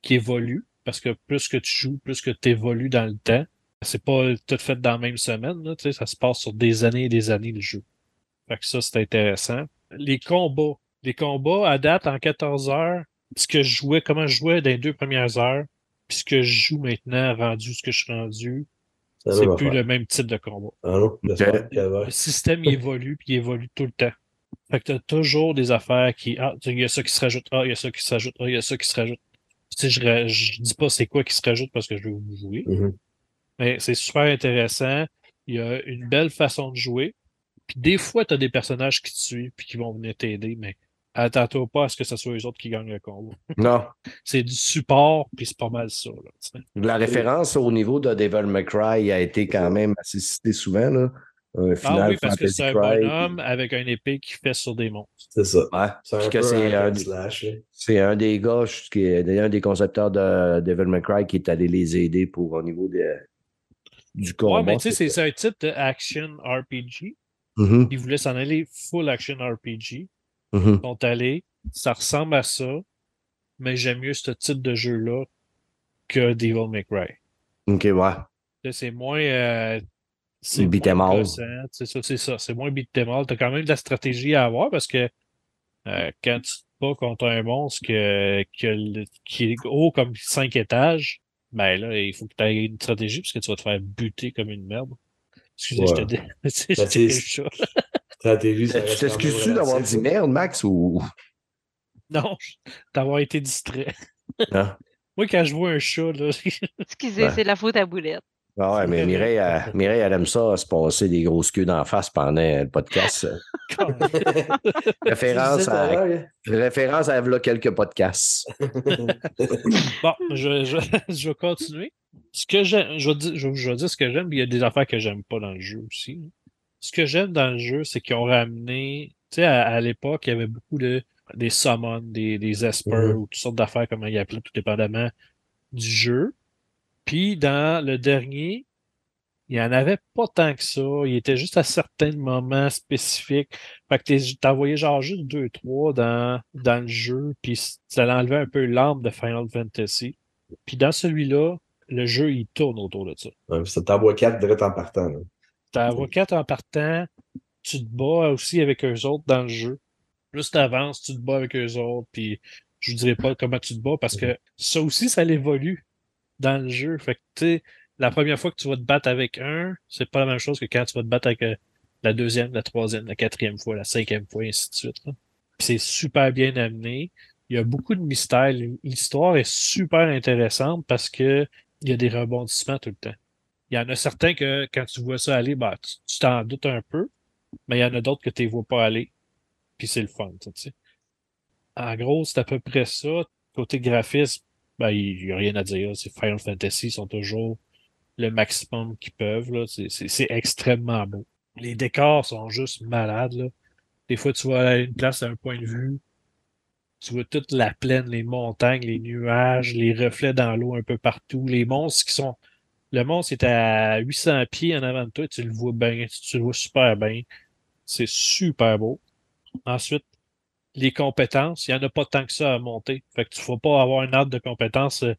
qui évolue. Parce que plus que tu joues, plus que tu évolues dans le temps. C'est pas tout fait dans la même semaine. Ça se passe sur des années et des années le jeu. Fait que ça, c'est intéressant. Les combats. Les combats à date en 14 heures, ce que je jouais, comment je jouais dans les deux premières heures, puis ce que je joue maintenant, rendu ce que je suis rendu, c'est plus affaire. le même type de combat. Ah non? Le système il évolue, puis il évolue tout le temps. Fait que t'as toujours des affaires qui. Ah, il y a ça qui se rajoute. Ah, il y a ça qui se rajoute. Ah, il y a ça qui se rajoute. Tu sais, je, ra- je dis pas c'est quoi qui se rajoute parce que je veux vous jouer. Mhm. Mais c'est super intéressant. Il y a une belle façon de jouer. Puis des fois, tu as des personnages qui te suivent puis qui vont venir t'aider, mais attends-toi pas à ce que ce soit les autres qui gagnent le combat. Non. C'est du support, puis c'est pas mal ça. Là. La référence au niveau de Devil May Cry a été quand même assez citée souvent. Là. Un ah oui, parce que c'est un bonhomme avec un épée qui fait sur des monstres. C'est ça. Ouais. C'est un peu un slash. là. c'est un des gars qui est un des concepteurs de Devil May Cry qui est allé les aider pour au niveau de, du combat. Ouais, mais tu sais, c'est- un type de action RPG. Mhm, Ils voulaient s'en aller full action RPG. Ils sont allés. Ça ressemble à ça, mais j'aime mieux ce type de jeu-là que Devil May Cry. Ok, ouais. C'est moins. Euh, c'est Beat. C'est ça, c'est ça. C'est moins beat 'em all. T'as quand même de la stratégie à avoir parce que euh, quand tu te bats contre un monstre que, que le- qui est haut comme cinq étages, ben là, il faut que tu aies une stratégie parce que tu vas te faire buter comme une merde. Excusez, je te Ouais. dis. C'est Stratégie, ça Tu t'excuses-tu d'avoir dit merde, Max, ou? Non, d'avoir été distrait. Non? Moi, quand je vois un chat, là, Excusez, Ouais. c'est la faute à Boulette. Ah ouais, mais Mireille, elle, Mireille, elle aime ça, se passer des grosses queues d'en face pendant le podcast. référence, à hein? référence à quelques podcasts. Bon, je, je, je vais continuer. Ce que j'aime, je vais dire, je, je vais dire ce que j'aime, puis il y a des affaires que j'aime pas dans le jeu aussi. Ce que j'aime dans le jeu, c'est qu'ils ont ramené, tu sais, à, à l'époque, il y avait beaucoup de des summons, des, des espers ou toutes sortes d'affaires, comme ils appelaient, tout dépendamment du jeu. Puis dans le dernier, il y en avait pas tant que ça. Il était juste à certains moments spécifiques. Fait que t'envoyais genre juste deux, trois dans, dans le jeu, puis ça enlevait un peu l'âme de Final Fantasy. Puis dans celui-là, le jeu, il tourne autour de ça. Ouais, Ça t'envoie 4 direct en partant. là. T'as quatre en partant, tu te bats aussi avec eux autres dans le jeu. Plus t'avances, tu te bats avec eux autres, puis je vous dirai pas comment tu te bats parce que ça aussi, ça l'évolue dans le jeu. Fait que, tu sais, la première fois que tu vas te battre avec un, c'est pas la même chose que quand tu vas te battre avec euh, la deuxième, la troisième, la quatrième fois, la cinquième fois, et ainsi de suite. c'est super bien amené. Il y a beaucoup de mystères. L'histoire est super intéressante parce que il y a des rebondissements tout le temps. Il y en a certains que quand tu vois ça aller, bah, tu t'en doutes un peu, mais il y en a d'autres que tu ne vois pas aller. Puis c'est le fun, tu sais. En gros, c'est à peu près ça. Côté graphisme, ben, il n'y a rien à dire. C'est Final Fantasy, ils sont toujours le maximum qu'ils peuvent. C'est- extrêmement beau. Les décors sont juste malades. Là. Des fois, tu vas à une place à un point de vue, tu vois toute la plaine, les montagnes, les nuages, les reflets dans l'eau un peu partout, les monstres qui sont. Le monstre est à 800 pieds en avant de toi, tu le vois bien, tu le vois super bien. C'est super beau. Ensuite, les compétences, il n'y en a pas tant que ça à monter. Fait que tu ne vas pas avoir un arbre de compétences euh,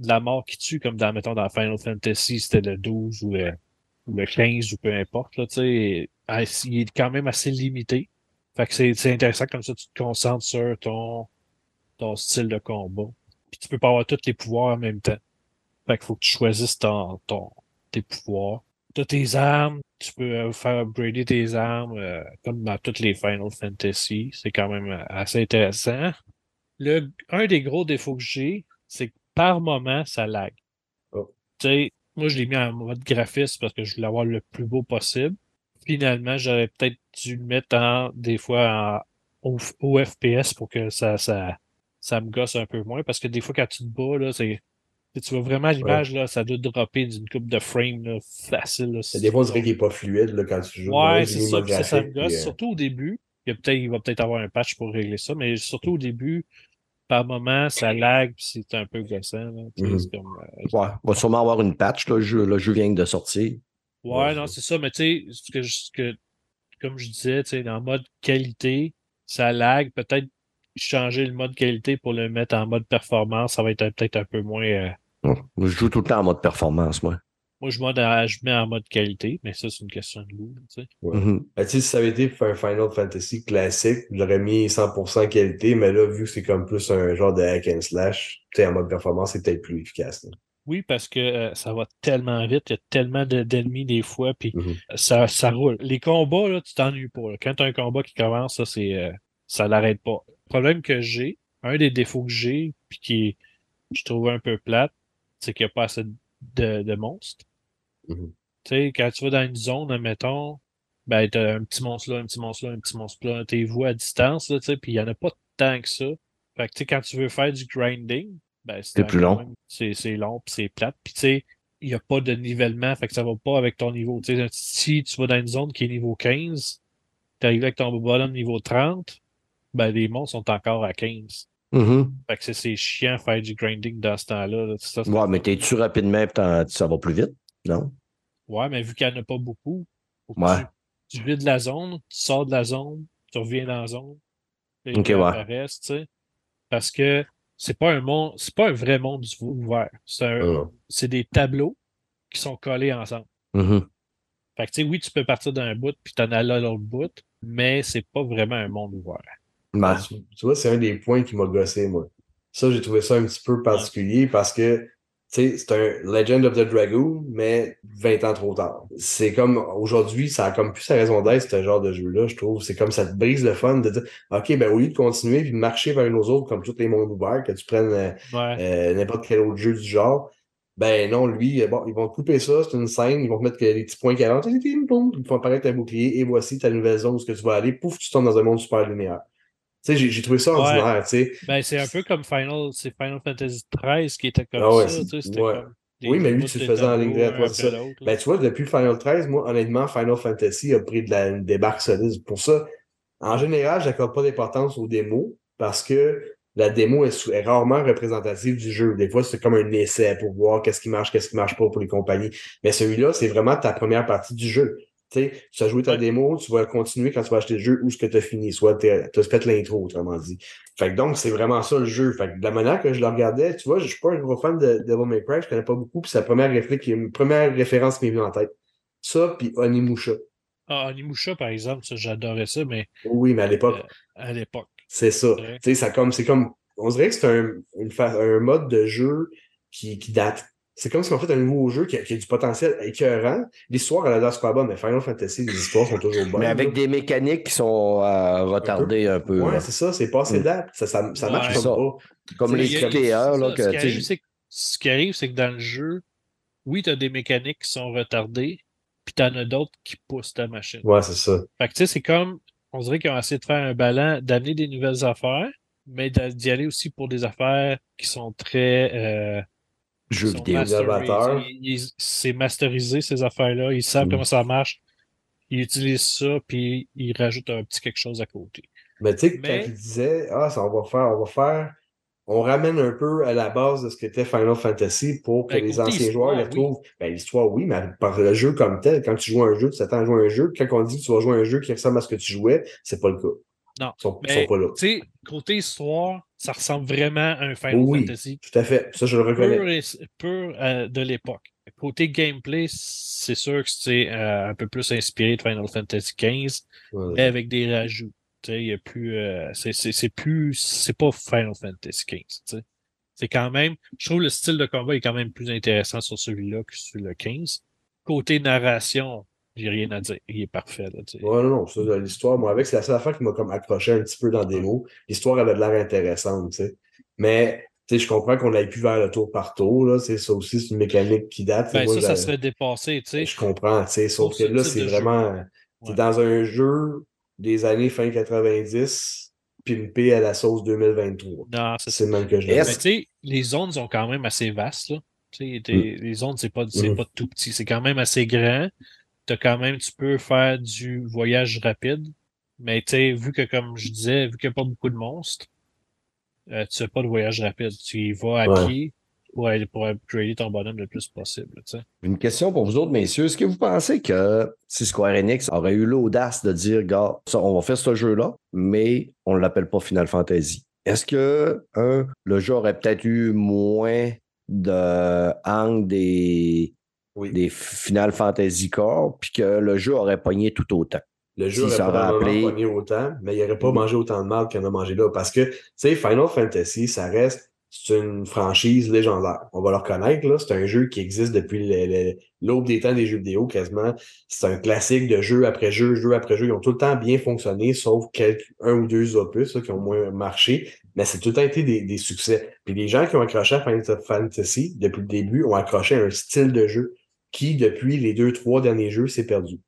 de la mort qui tue, comme dans, mettons, dans Final Fantasy, c'était le 12 ou le, ou le 15 ou peu importe. Là, tu sais. Ah, il est quand même assez limité. Fait que c'est c'est intéressant comme ça, tu te concentres sur ton, ton style de combat. Puis tu peux pas avoir tous les pouvoirs en même temps. Fait qu'il faut que tu choisisses ton, ton, tes pouvoirs. Tu as tes armes, tu peux euh, faire upgrader tes armes euh, comme dans toutes les Final Fantasy. C'est quand même euh, assez intéressant. Le, un des gros défauts que j'ai, c'est que par moment, ça lag. Oh. Tu sais, moi, je l'ai mis en mode graphiste parce que je voulais avoir le plus beau possible. Finalement, j'aurais peut-être dû le mettre en, des fois en, au, au FPS pour que ça, ça, ça me gosse un peu moins. Parce que des fois, quand tu te bats, là, c'est, tu vois vraiment l'image, là, ça doit dropper d'une coupe de frame, là, facile. Là, Des fois, on dirait qu'il n'est pas fluide là, quand tu joues. Ouais, c'est ça, ça, ça me gosse. euh, Surtout au début. Il, y a peut-être, il va peut-être avoir un patch pour régler ça, mais surtout au début, par moment, ça lag, puis c'est un peu gossant. Là, Mhm. c'est comme, euh, Ouais, on va sûrement avoir une patch. là, Le jeu, le jeu vient de sortir. Ouais, Ouais, non, c'est- ça, mais tu sais, ce que, comme je disais, tu sais, en mode qualité, ça lag. Peut-être changer le mode qualité pour le mettre en mode performance, ça va être peut-être un peu moins. euh. Je joue tout le temps en mode performance, moi. Moi, je, mode à- je mets en mode qualité, mais ça, c'est une question de goût. tu sais. Ouais. Mhm. Ben, si ça avait été un Final Fantasy classique, j'aurais mis 100% qualité, mais là, vu que c'est comme plus un genre de hack and slash, tu sais, en mode performance, c'est peut-être plus efficace. là. Oui, parce que euh, ça va tellement vite, il y a tellement de- d'ennemis des fois, puis Mhm. ça, ça roule. Les combats, là, tu t'ennuies pas. là. Quand tu as un combat qui commence, ça, c'est, euh, ça l'arrête pas. Le problème que j'ai, un des défauts que j'ai, puis qui je trouve un peu plate, c'est qu'il n'y a pas assez de, de monstres. Mhm. Tu sais, quand tu vas dans une zone, admettons, ben, t'as un petit monstre là, un petit monstre là, un petit monstre là, t'es vois à distance, là, tu sais, puis il n'y en a pas tant que ça. Fait que, tu sais, quand tu veux faire du grinding, ben, C'est plus long. c'est long, puis c'est plate. Puis, tu sais, il n'y a pas de nivellement, fait que ça va pas avec ton niveau. Tu sais, si tu vas dans une zone qui est niveau 15, t'arrives avec ton bonhomme niveau 30, ben, les monstres sont encore à 15. Mhm. Fait que c'est, chiant faire du grinding dans ce temps-là. Ouais, mais t'es-tu rapidement ça va plus vite? Non? Ouais, mais vu qu'il n'y en a pas beaucoup, Ouais. tu, tu vides la zone, tu sors de la zone, tu reviens dans la zone. Et Ok, ouais. tu sais. Parce que c'est pas un monde, c'est pas un vrai monde ouvert. C'est Ah. c'est des tableaux qui sont collés ensemble. Mhm. Fait que, tu sais, oui, tu peux partir d'un bout puis t'en aller à l'autre bout, mais c'est pas vraiment un monde ouvert. Ben, Tu, tu vois, c'est un des points qui m'a gossé, moi. Ça, j'ai trouvé ça un petit peu particulier parce que, tu sais, c'est un Legend of the Dragoon, mais 20 ans trop tard. C'est comme, aujourd'hui, ça a comme plus sa raison d'être, ce genre de jeu-là, je trouve. C'est comme ça te brise le fun de dire, OK, ben, au lieu de continuer puis de marcher vers nos autres comme tous les mondes ouverts, que tu prennes euh, Ouais. euh, n'importe quel autre jeu du genre. Ben non, lui, euh, bon, ils vont te couper ça, c'est une scène, ils vont te mettre que les petits points 40, ting, ting, boum, ils font apparaître un bouclier, et voici ta nouvelle zone où est-ce que tu vas aller, pouf, tu tombes dans un monde super linéaire. J'ai- trouvé ça ordinaire. Ben, c'est un peu comme Final, c'est Final Fantasy XIII qui était comme Ah ouais, ça. C'était ouais. comme des Oui, mais lui, tu le faisais en ligne droite, ça. Ben, tu vois, depuis Final 13, moi, honnêtement, Final Fantasy a pris de la, une débarque solide. Pour ça, en général, j'accorde pas d'importance aux démos parce que la démo est, est rarement représentative du jeu. Des fois, c'est comme un essai pour voir qu'est-ce qui marche, qu'est-ce qui marche pas pour les compagnies. Mais celui-là, c'est vraiment ta première partie du jeu. Tu as joué ta Ouais. démo, tu vas continuer quand tu vas acheter le jeu ou ce que tu as fini. Soit tu as fait l'intro, autrement dit. Fait que donc, c'est vraiment ça le jeu. Fait que de la manière que je le regardais, tu vois, je suis pas un gros fan de Devil May Cry, je connais pas beaucoup, puis c'est la première, réflexe, une première référence qui m'est venue en tête. Ça, puis Onimusha. Ah, Onimusha, par exemple, ça, j'adorais ça, mais Oui, mais à l'époque, euh, à l'époque. c'est ça. Ouais. Tu sais, ça comme, c'est comme, on dirait que c'est un, un mode de jeu qui, qui date. C'est comme si on fait un nouveau jeu qui a, qui a du potentiel écœurant. L'histoire, elle a l'air super bonne, mais Final Fantasy, les histoires sont toujours bonnes. mais avec là. des mécaniques qui sont euh, retardées un peu. Ouais, là. c'est ça, c'est passé Mm. date. Ça, ça, ça marche Ouais. comme Ça. pas. Comme les il y a- QTR, c'est là, que ce, qui tu sais, arrive, c'est que, ce qui arrive, c'est que dans le jeu, oui, tu as des mécaniques qui sont retardées, puis tu en as d'autres qui poussent ta machine. Ouais, c'est ça. Fait que tu sais, c'est comme, on dirait qu'ils ont essayé de faire un ballon, d'amener des nouvelles affaires, mais d'y aller aussi pour des affaires qui sont très. Euh, jeux vidéo. ils- ils- C'est masterisé, ces affaires-là. Ils savent Mm. comment ça marche. Ils utilisent ça, puis ils rajoutent un petit quelque chose à côté. Mais tu sais, Mais- quand il disait, ah, ça, on va faire, on va faire, on ramène un peu à la base de ce qu'était Final Fantasy pour que Ben, les anciens joueurs les oui. retrouvent. Ben, l'histoire, oui, mais par le jeu comme tel, quand tu joues un jeu, tu t'attends à jouer un jeu. Quand on dit que tu vas jouer un jeu qui ressemble à ce que tu jouais, c'est pas le cas. Non. Ils sont, ils Mais, sont pas là. tu sais, côté histoire, ça ressemble vraiment à un Final Oui. Fantasy Tout à fait. Ça, je le reconnais. pur, et- pur, euh, de l'époque. Côté gameplay, c'est sûr que c'est euh, un peu plus inspiré de Final Fantasy XV, Ouais. mais avec des rajouts. Tu sais, il y a plus, euh, c'est, plus, c'est pas Final Fantasy XV. tu sais. C'est quand même, je trouve le style de combat est quand même plus intéressant sur celui-là que sur le 15. Côté narration, j'ai rien à dire. Il est parfait, là, tu sais. Ouais, non, non, ça, l'histoire, moi, avec, c'est la seule affaire qui m'a comme accroché un petit peu dans des mots. L'histoire avait de l'air intéressante, tu sais. Mais, tu sais, je comprends qu'on n'aille plus vers le tour par tour, là. C'est ça aussi, c'est une mécanique qui date. Ben, Moi, ça, ça serait dépassé, tu sais. Je comprends, tu sais, sauf que là, c'est vraiment. Ouais. dans un jeu des années fin 90, pimpé à la sauce 2023. Non, c'est même que je Mais les zones sont quand même assez vastes, là. Tu sais, t'es- les zones, c'est pas, Mm. pas tout petit. C'est quand même assez grand. T'as quand même, tu peux faire du voyage rapide. Mais tu sais, vu que, comme je disais, vu qu'il n'y a pas beaucoup de monstres, euh, tu fais pas de voyage rapide. Tu y vas à Ouais. pied. pour, aller- pour upgrader ton bonhomme le plus possible. tu sais. Une question pour vous autres, messieurs. Est-ce que vous pensez que si Square Enix aurait eu l'audace de dire, gars, ça, on va faire ce jeu-là, mais on ne l'appelle pas Final Fantasy? Est-ce que, un, le jeu aurait peut-être eu moins de hang des, Oui. des Final Fantasy Core, puis que le jeu aurait pogné tout autant? Le jeu aurait rappelé. pogné autant, mais il n'aurait pas Mhm. mangé autant de mal qu'il en a mangé là. Parce que, tu sais, Final Fantasy, ça reste c'est une franchise légendaire. On va le reconnaître, là. C'est un jeu qui existe depuis l'aube des temps des jeux vidéo, quasiment. C'est un classique de jeu après jeu, jeu après jeu. Ils ont tout le temps bien fonctionné, sauf quelques, un ou deux opus là, qui ont moins marché. Mais c'est tout le temps été des, des succès. Puis les gens qui ont accroché à Final Fantasy depuis le début ont accroché à un style de jeu qui, depuis les deux, trois derniers jeux, s'est perdu.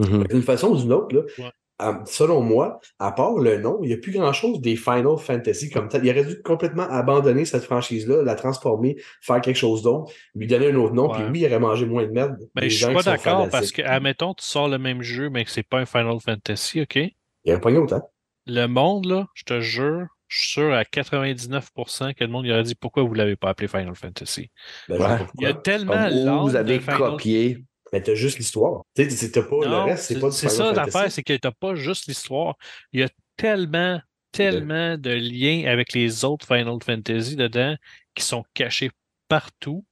D'une façon ou d'une autre, là, Ouais. selon moi, à part le nom, il n'y a plus grand-chose des Final Fantasy comme tel. Il aurait dû complètement abandonner cette franchise-là, la transformer, faire quelque chose d'autre, lui donner un autre nom, Ouais. puis oui, il aurait mangé moins de merde. Mais des je suis pas d'accord parce que, admettons, tu sors le même jeu, mais que c'est pas un Final Fantasy, OK? Il aurait pogné autant. Le monde, là, je te jure, je suis sûr à 99% que le monde il aurait dit pourquoi vous l'avez pas appelé Final Fantasy? Ben, Ouais. Il y a tellement Comme, vous avez Final- copié. Mais t'as juste l'histoire. Tu sais, t'as pas le reste, c'est pas du c'est Final ça Fantasy. l'affaire, c'est que t'as pas juste l'histoire. Il y a tellement, tellement de liens avec les autres Final Fantasy dedans qui sont cachés partout.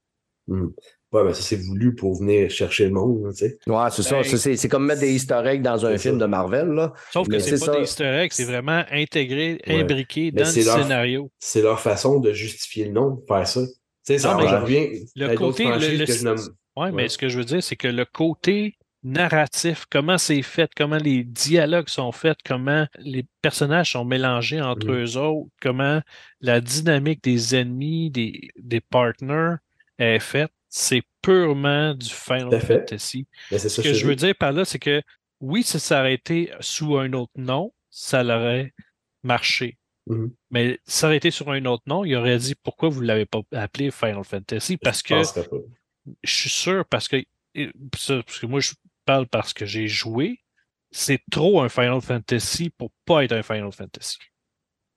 Ouais, ben ça, c'est voulu pour venir chercher le monde, tu sais. Ouais, c'est ça. Ben, C'est- comme mettre des easter eggs dans un film ça. de Marvel, là. Sauf que Mais c'est c'est pas ça. des easter eggs, c'est vraiment intégré, Ouais. imbriqué Mais dans le leur- scénario. C'est leur façon de justifier le nom, de faire ça. Tu sais, ça Non, mais je reviens le côté, le- franchises le- que je nomme. Ouais, mais ce que je veux dire, c'est que le côté narratif, comment c'est fait, comment les dialogues sont faits, comment les personnages sont mélangés entre Mhm. eux autres, comment la dynamique des ennemis, des, des partners est faite, c'est purement du Final. Fantasy. Ce ça que je veux dire par là, c'est que oui, si ça aurait été sous un autre nom, ça l'aurait marché. Mhm. Mais si ça aurait été sur un autre nom, il aurait dit pourquoi vous ne l'avez pas appelé Final Fantasy? Parce que je suis sûr, parce que, parce que moi, je parle parce que j'ai joué, c'est trop un Final Fantasy pour pas être un Final Fantasy.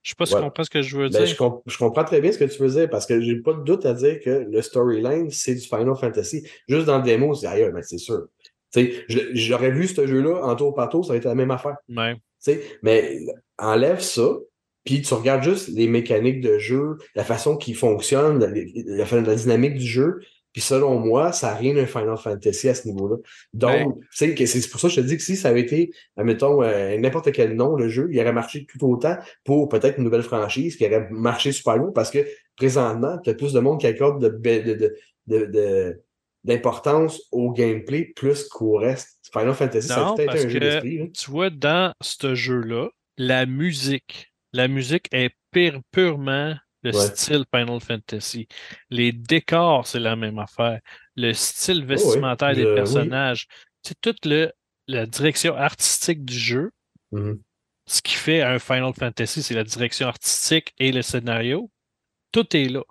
Je sais pas si tu comprends ce que je veux Ben, dire. je, comp- je comprends très bien ce que tu veux dire parce que j'ai pas de doute à dire que le storyline, c'est du Final Fantasy. Juste dans le démo, c'est ailleurs, mais c'est sûr. J'aurais vu ce jeu-là en tour par tour, ça aurait été la même affaire. Ouais. Mais enlève ça, puis tu regardes juste les mécaniques de jeu, la façon qu'il fonctionne, la, la- la dynamique du jeu, puis selon moi, ça n'a rien d'un Final Fantasy à ce niveau-là. Donc, tu sais, que c'est pour ça que je te dis que si ça avait été, admettons, euh, n'importe quel nom, le jeu, il aurait marché tout autant pour peut-être une nouvelle franchise qui aurait marché super bien parce que présentement, tu as plus de monde qui accorde de, de, de, d'importance au gameplay plus qu'au reste. Final Fantasy, ça a Non, peut-être parce un jeu d'esprit. Tu vois, dans ce jeu-là, la musique, la musique est pire- purement le Ouais. style Final Fantasy. Les décors, c'est la même affaire. Le style ouais. vestimentaire des personnages. C'est toute le, la direction artistique du jeu. Mhm. Ce qui fait un Final Fantasy, c'est la direction artistique et le scénario. Tout est là.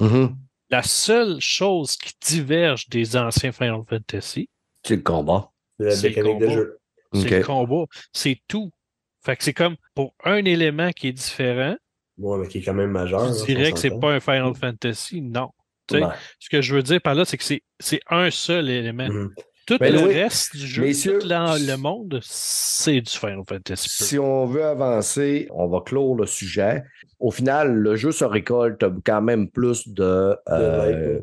Mhm. La seule chose qui diverge des anciens Final Fantasy, C'est le combat. C'est le mécanique de combat. jeu. c'est le combat. C'est tout. Fait que c'est comme pour un élément qui est différent, Ouais, mais qui est quand même majeur. je on dirais que c'est pas un Final Fantasy? Non. Tu sais, Ouais. Ce que je veux dire par là, c'est que c'est c'est un seul élément. Mhm. Tout Ben le oui, reste du jeu, messieurs, tout le monde, c'est du Final Fantasy. Si on veut avancer, on va clore le sujet. Au final, le jeu se récolte quand même plus de, euh,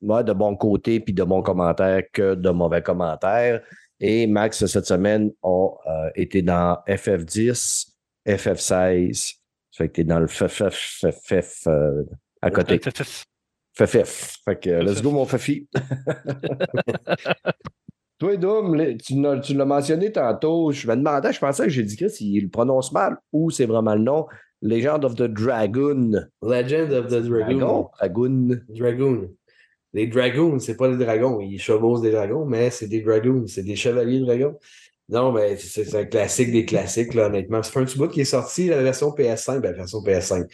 ouais, de bons côtés puis de bons commentaires que de mauvais commentaires. Et Max, cette semaine, a euh, été dans FF10, FF16. Ça fait que tu es dans le FFFF euh, à côté. FFF. Fait que let's go, mon Fafi. Toi, Doom, tu l'as mentionné tantôt. Je me demandais, je pensais que j'ai dit Chris, il le prononce mal ou c'est vraiment le nom? Legend of the Dragon. Legend of the Dragoon. Dragon? Dragoon. Dragoon. Les Dragoons, c'est pas des dragons. Ils chevauchent des dragons, mais c'est des Dragoons. C'est des chevaliers dragons. Non, mais c'est c'est un classique des classiques, là, honnêtement. C'est un petit bout qui est sorti, la version PS5. Ben, la version PS5.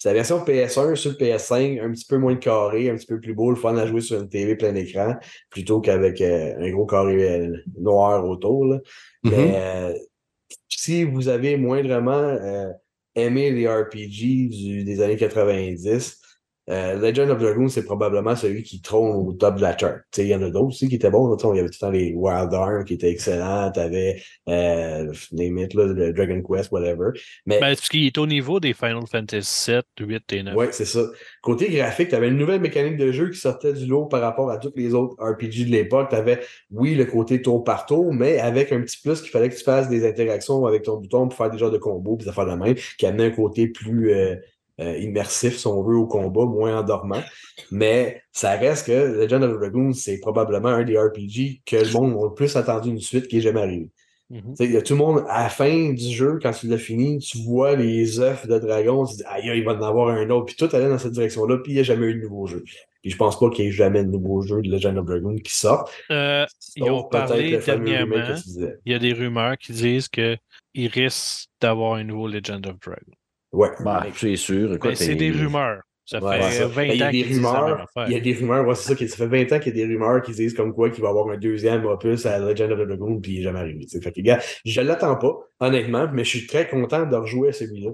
C'est la version PS1 sur le PS5, un petit peu moins carré, un petit peu plus beau, le fun à jouer sur une TV plein écran, plutôt qu'avec euh, un gros carré euh, noir autour. Là. Mhm. Mais euh, si vous avez moindrement aimé les RPG du- des années 90, euh, Legend of Dragoon, c'est probablement celui qui trône au top de la chart. Il y en a d'autres aussi qui étaient bons. Il y avait tout le temps les Wild Arm qui étaient excellents. Tu avais euh, name it, là, le Dragon Quest, whatever. Mais Ben, parce qu'il est au niveau des Final Fantasy 7, 8 et 9. Ouais, c'est ça. Côté graphique, tu avais une nouvelle mécanique de jeu qui sortait du lot par rapport à tous les autres RPG de l'époque. Tu avais, oui, le côté tour par tour, mais avec un petit plus qu'il fallait que tu fasses des interactions avec ton bouton pour faire des genres de combos, puis ça faire de même, qui amenait un côté plus euh, immersif, si on veut, au combat, moins endormant. Mais ça reste que Legend of Dragoon, c'est probablement un des RPG que le monde a le plus attendu une suite qui est jamais arrivé. Tu sais, il y a tout le monde, à la fin du jeu, quand tu l'as fini, tu vois les œufs de dragon, tu te dis, aïe, il va en avoir un autre, puis tout allait dans cette direction-là, puis il n'y a jamais eu de nouveau jeu. Puis je pense pas qu'il y ait jamais de nouveau jeu de Legend of Dragoon qui sort. Euh, ils ont parlé dernièrement. Il y a des rumeurs qui disent qu'ils risquent d'avoir un nouveau Legend of Dragon. Ouais. Ben, c'est sûr. Mais c'est des rumeurs. Ça Ouais, fait c'est ça. 20 Ben, il y a ans des rumeurs. Il y a des rumeurs, ouais, c'est ça, qui- ça fait 20 ans qu'il y a des rumeurs qui disent comme quoi qu'il va y avoir un deuxième opus à Legend of the Dragoon, puis il n'est jamais arrivé. tu sais. Fait que, gars, je l'attends pas, honnêtement, mais je suis très content de rejouer à celui-là.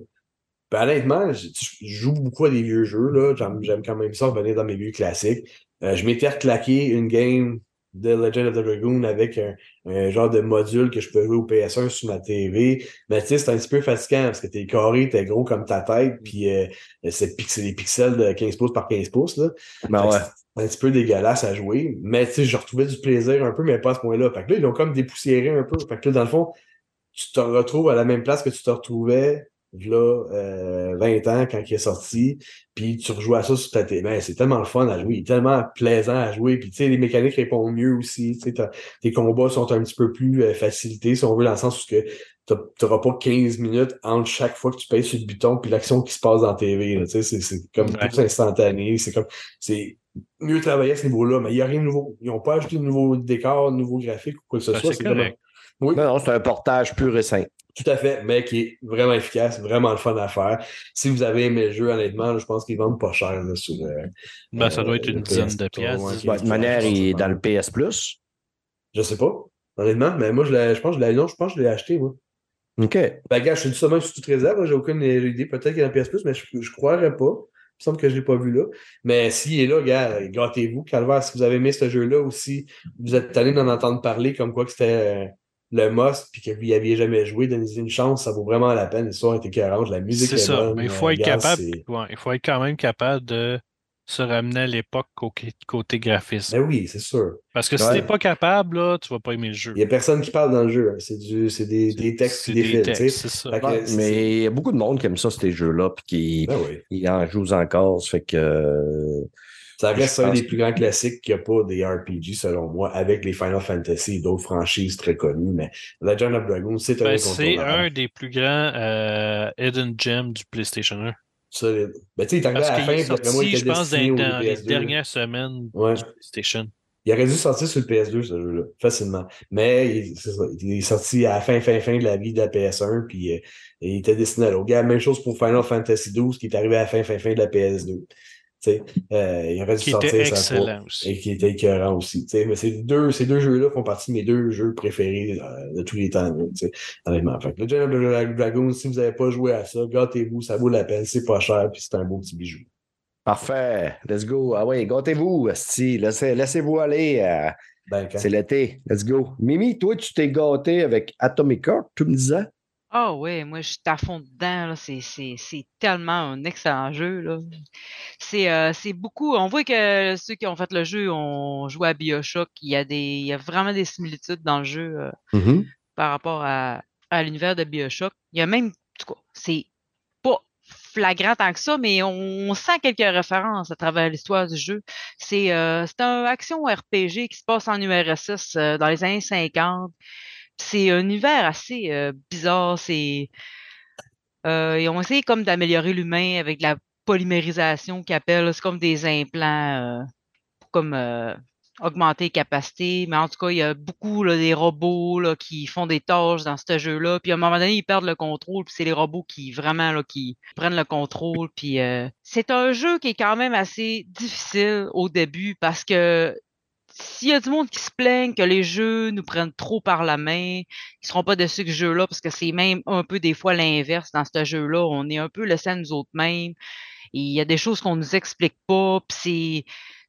Puis honnêtement, je, je joue beaucoup à des vieux jeux, là. J'aime, j'aime quand même ça revenir dans mes vieux classiques. Euh, je m'étais reclaqué une game de Legend of the Dragoon avec un, un genre de module que je peux jouer au PS1 sur ma TV. Mais tu sais, c'est un petit peu fatigant parce que t'es carré, t'es gros comme ta tête, puis euh, c'est, des pixels de 15 pouces par 15 pouces, là. Ben ouais. C'est un petit peu dégueulasse à jouer. Mais tu sais, je retrouvais du plaisir un peu, mais pas à ce point-là. Fait que là, ils l'ont comme dépoussiéré un peu. Fait que là, dans le fond, tu te retrouves à la même place que tu te retrouvais là, euh, 20 ans quand il est sorti, puis tu rejoues à ça sur ta télé. Ben, c'est tellement le fun à jouer, il est tellement plaisant à jouer, puis tu sais, les mécaniques répondent mieux aussi, tu sais, tes combats sont un petit peu plus euh, facilités, si on veut, dans le sens où que t'auras pas 15 minutes entre chaque fois que tu payes sur le bouton, puis l'action qui se passe dans la TV, là, tu sais, c'est- c'est comme Ouais. tout instantané, c'est comme, c'est mieux travaillé à ce niveau-là, mais il n'y a rien de nouveau. Ils n'ont pas ajouté de nouveaux décors, de nouveaux graphiques ou quoi que ce Ben, soit. c'est. Oui. Non, non, c'est un portage pur et simple. Tout à fait, mais qui est vraiment efficace, vraiment le fun à faire. Si vous avez aimé le jeu, honnêtement, là, je pense qu'ils vendent pas cher là, sur le. Ben, ça doit être le une dizaine de pièces. ouais, de toute manière, il est dans le PS Plus. Je sais pas, honnêtement, mais moi, je, l'ai- je pense que je l'ai non, je pense que je l'ai acheté, moi. OK. Ben, gars, je ça même sous toute réserve, j'ai aucune idée. Peut-être qu'il est dans le PS Plus, mais je, je croirais pas. Il me semble que je l'ai pas vu là. Mais s'il est là, gars, gâtez-vous. Calvaire, si vous avez aimé ce jeu-là aussi, vous êtes allé d'en entendre parler comme quoi que c'était euh, le must, puis que vous n'y aviez jamais joué, donnez-y une chance, ça vaut vraiment la peine. L'histoire est écœurante, la musique C'est est ça. bonne. Mais il faut euh, être gars, capable. ouais, il faut être quand même capable de se ramener à l'époque côté, graphisme. Ben oui, c'est sûr. Parce que si Ouais. t'es pas capable, là, tu vas pas aimer le jeu. Il n'y a personne qui parle dans le jeu. hein. C'est du, c'est des, des textes des textes, ça. Que c'est- mais il y a beaucoup de monde qui aime ça, ces jeux-là, puis qui Ben oui. en jouent encore. Ça fait que. Ça reste un des plus grands classiques qu'il n'y a pas des RPG, selon moi, avec les Final Fantasy et d'autres franchises très connues. Mais Legend of Dragon, c'est un Ben, c'est un des plus grands euh, hidden gems du PlayStation 1. Solide. Ben, tu sais, il est arrivé à la fin, après moi, il sorti, je était pense, dans, dans les PS2. dernières semaines Ouais. du PlayStation. Il aurait dû sortir sur le PS2, ce jeu-là, facilement. Mais il, c'est ça, il est sorti à la fin, fin, fin de la vie de la PS1, puis euh, il était destiné à l'autre. Même chose pour Final Fantasy XII, qui est arrivé à la fin, fin, fin de la PS2. Euh, il aurait dû Qui sortir était excellent aussi. et qui était écœurant aussi. tu sais. Mais ces deux, ces deux jeux-là font partie de mes deux jeux préférés euh, de tous les temps. honnêtement. Fait que Legend of Dragon, si vous n'avez pas joué à ça, gâtez-vous, ça vaut la peine, c'est pas cher, puis c'est un beau petit bijou. Parfait. Let's go. Ah oui, gâtez-vous, esti. Laissez, laissez-vous aller. euh, Ben, quand- c'est l'été. Let's go. Mimi, toi, tu t'es gâté avec Atomic Heart, tu me disais? Ah ouais, moi je suis à fond dedans, là. C'est, c'est, c'est tellement un excellent jeu. Là. C'est, euh, c'est beaucoup. On voit que ceux qui ont fait le jeu ont joué à Bioshock. Il y a des. Il y a vraiment des similitudes dans le jeu euh, Mhm. par rapport à, à l'univers de Bioshock. Il y a même. En tout cas, c'est pas flagrant tant que ça, mais on, sent quelques références à travers l'histoire du jeu. C'est, euh, c'est un action RPG qui se passe en URSS dans les années 50. C'est un univers assez euh, bizarre. C'est euh, ils ont essayé comme d'améliorer l'humain avec la polymérisation qu'ils appellent. C'est comme des implants euh, pour comme augmenter les capacités. Mais en tout cas, il y a beaucoup des robots qui font des tâches dans ce jeu-là. Puis à un moment donné, ils perdent le contrôle. Puis c'est les robots qui vraiment là, qui prennent le contrôle. Puis c'est un jeu qui est quand même assez difficile au début parce que s'il y a du monde qui se plaigne que les jeux nous prennent trop par la main, ils seront pas dessus que ce jeu-là, parce que c'est même un peu des fois l'inverse dans ce jeu-là. On est un peu laissé à nous autres mêmes. il y a des choses qu'on nous explique pas,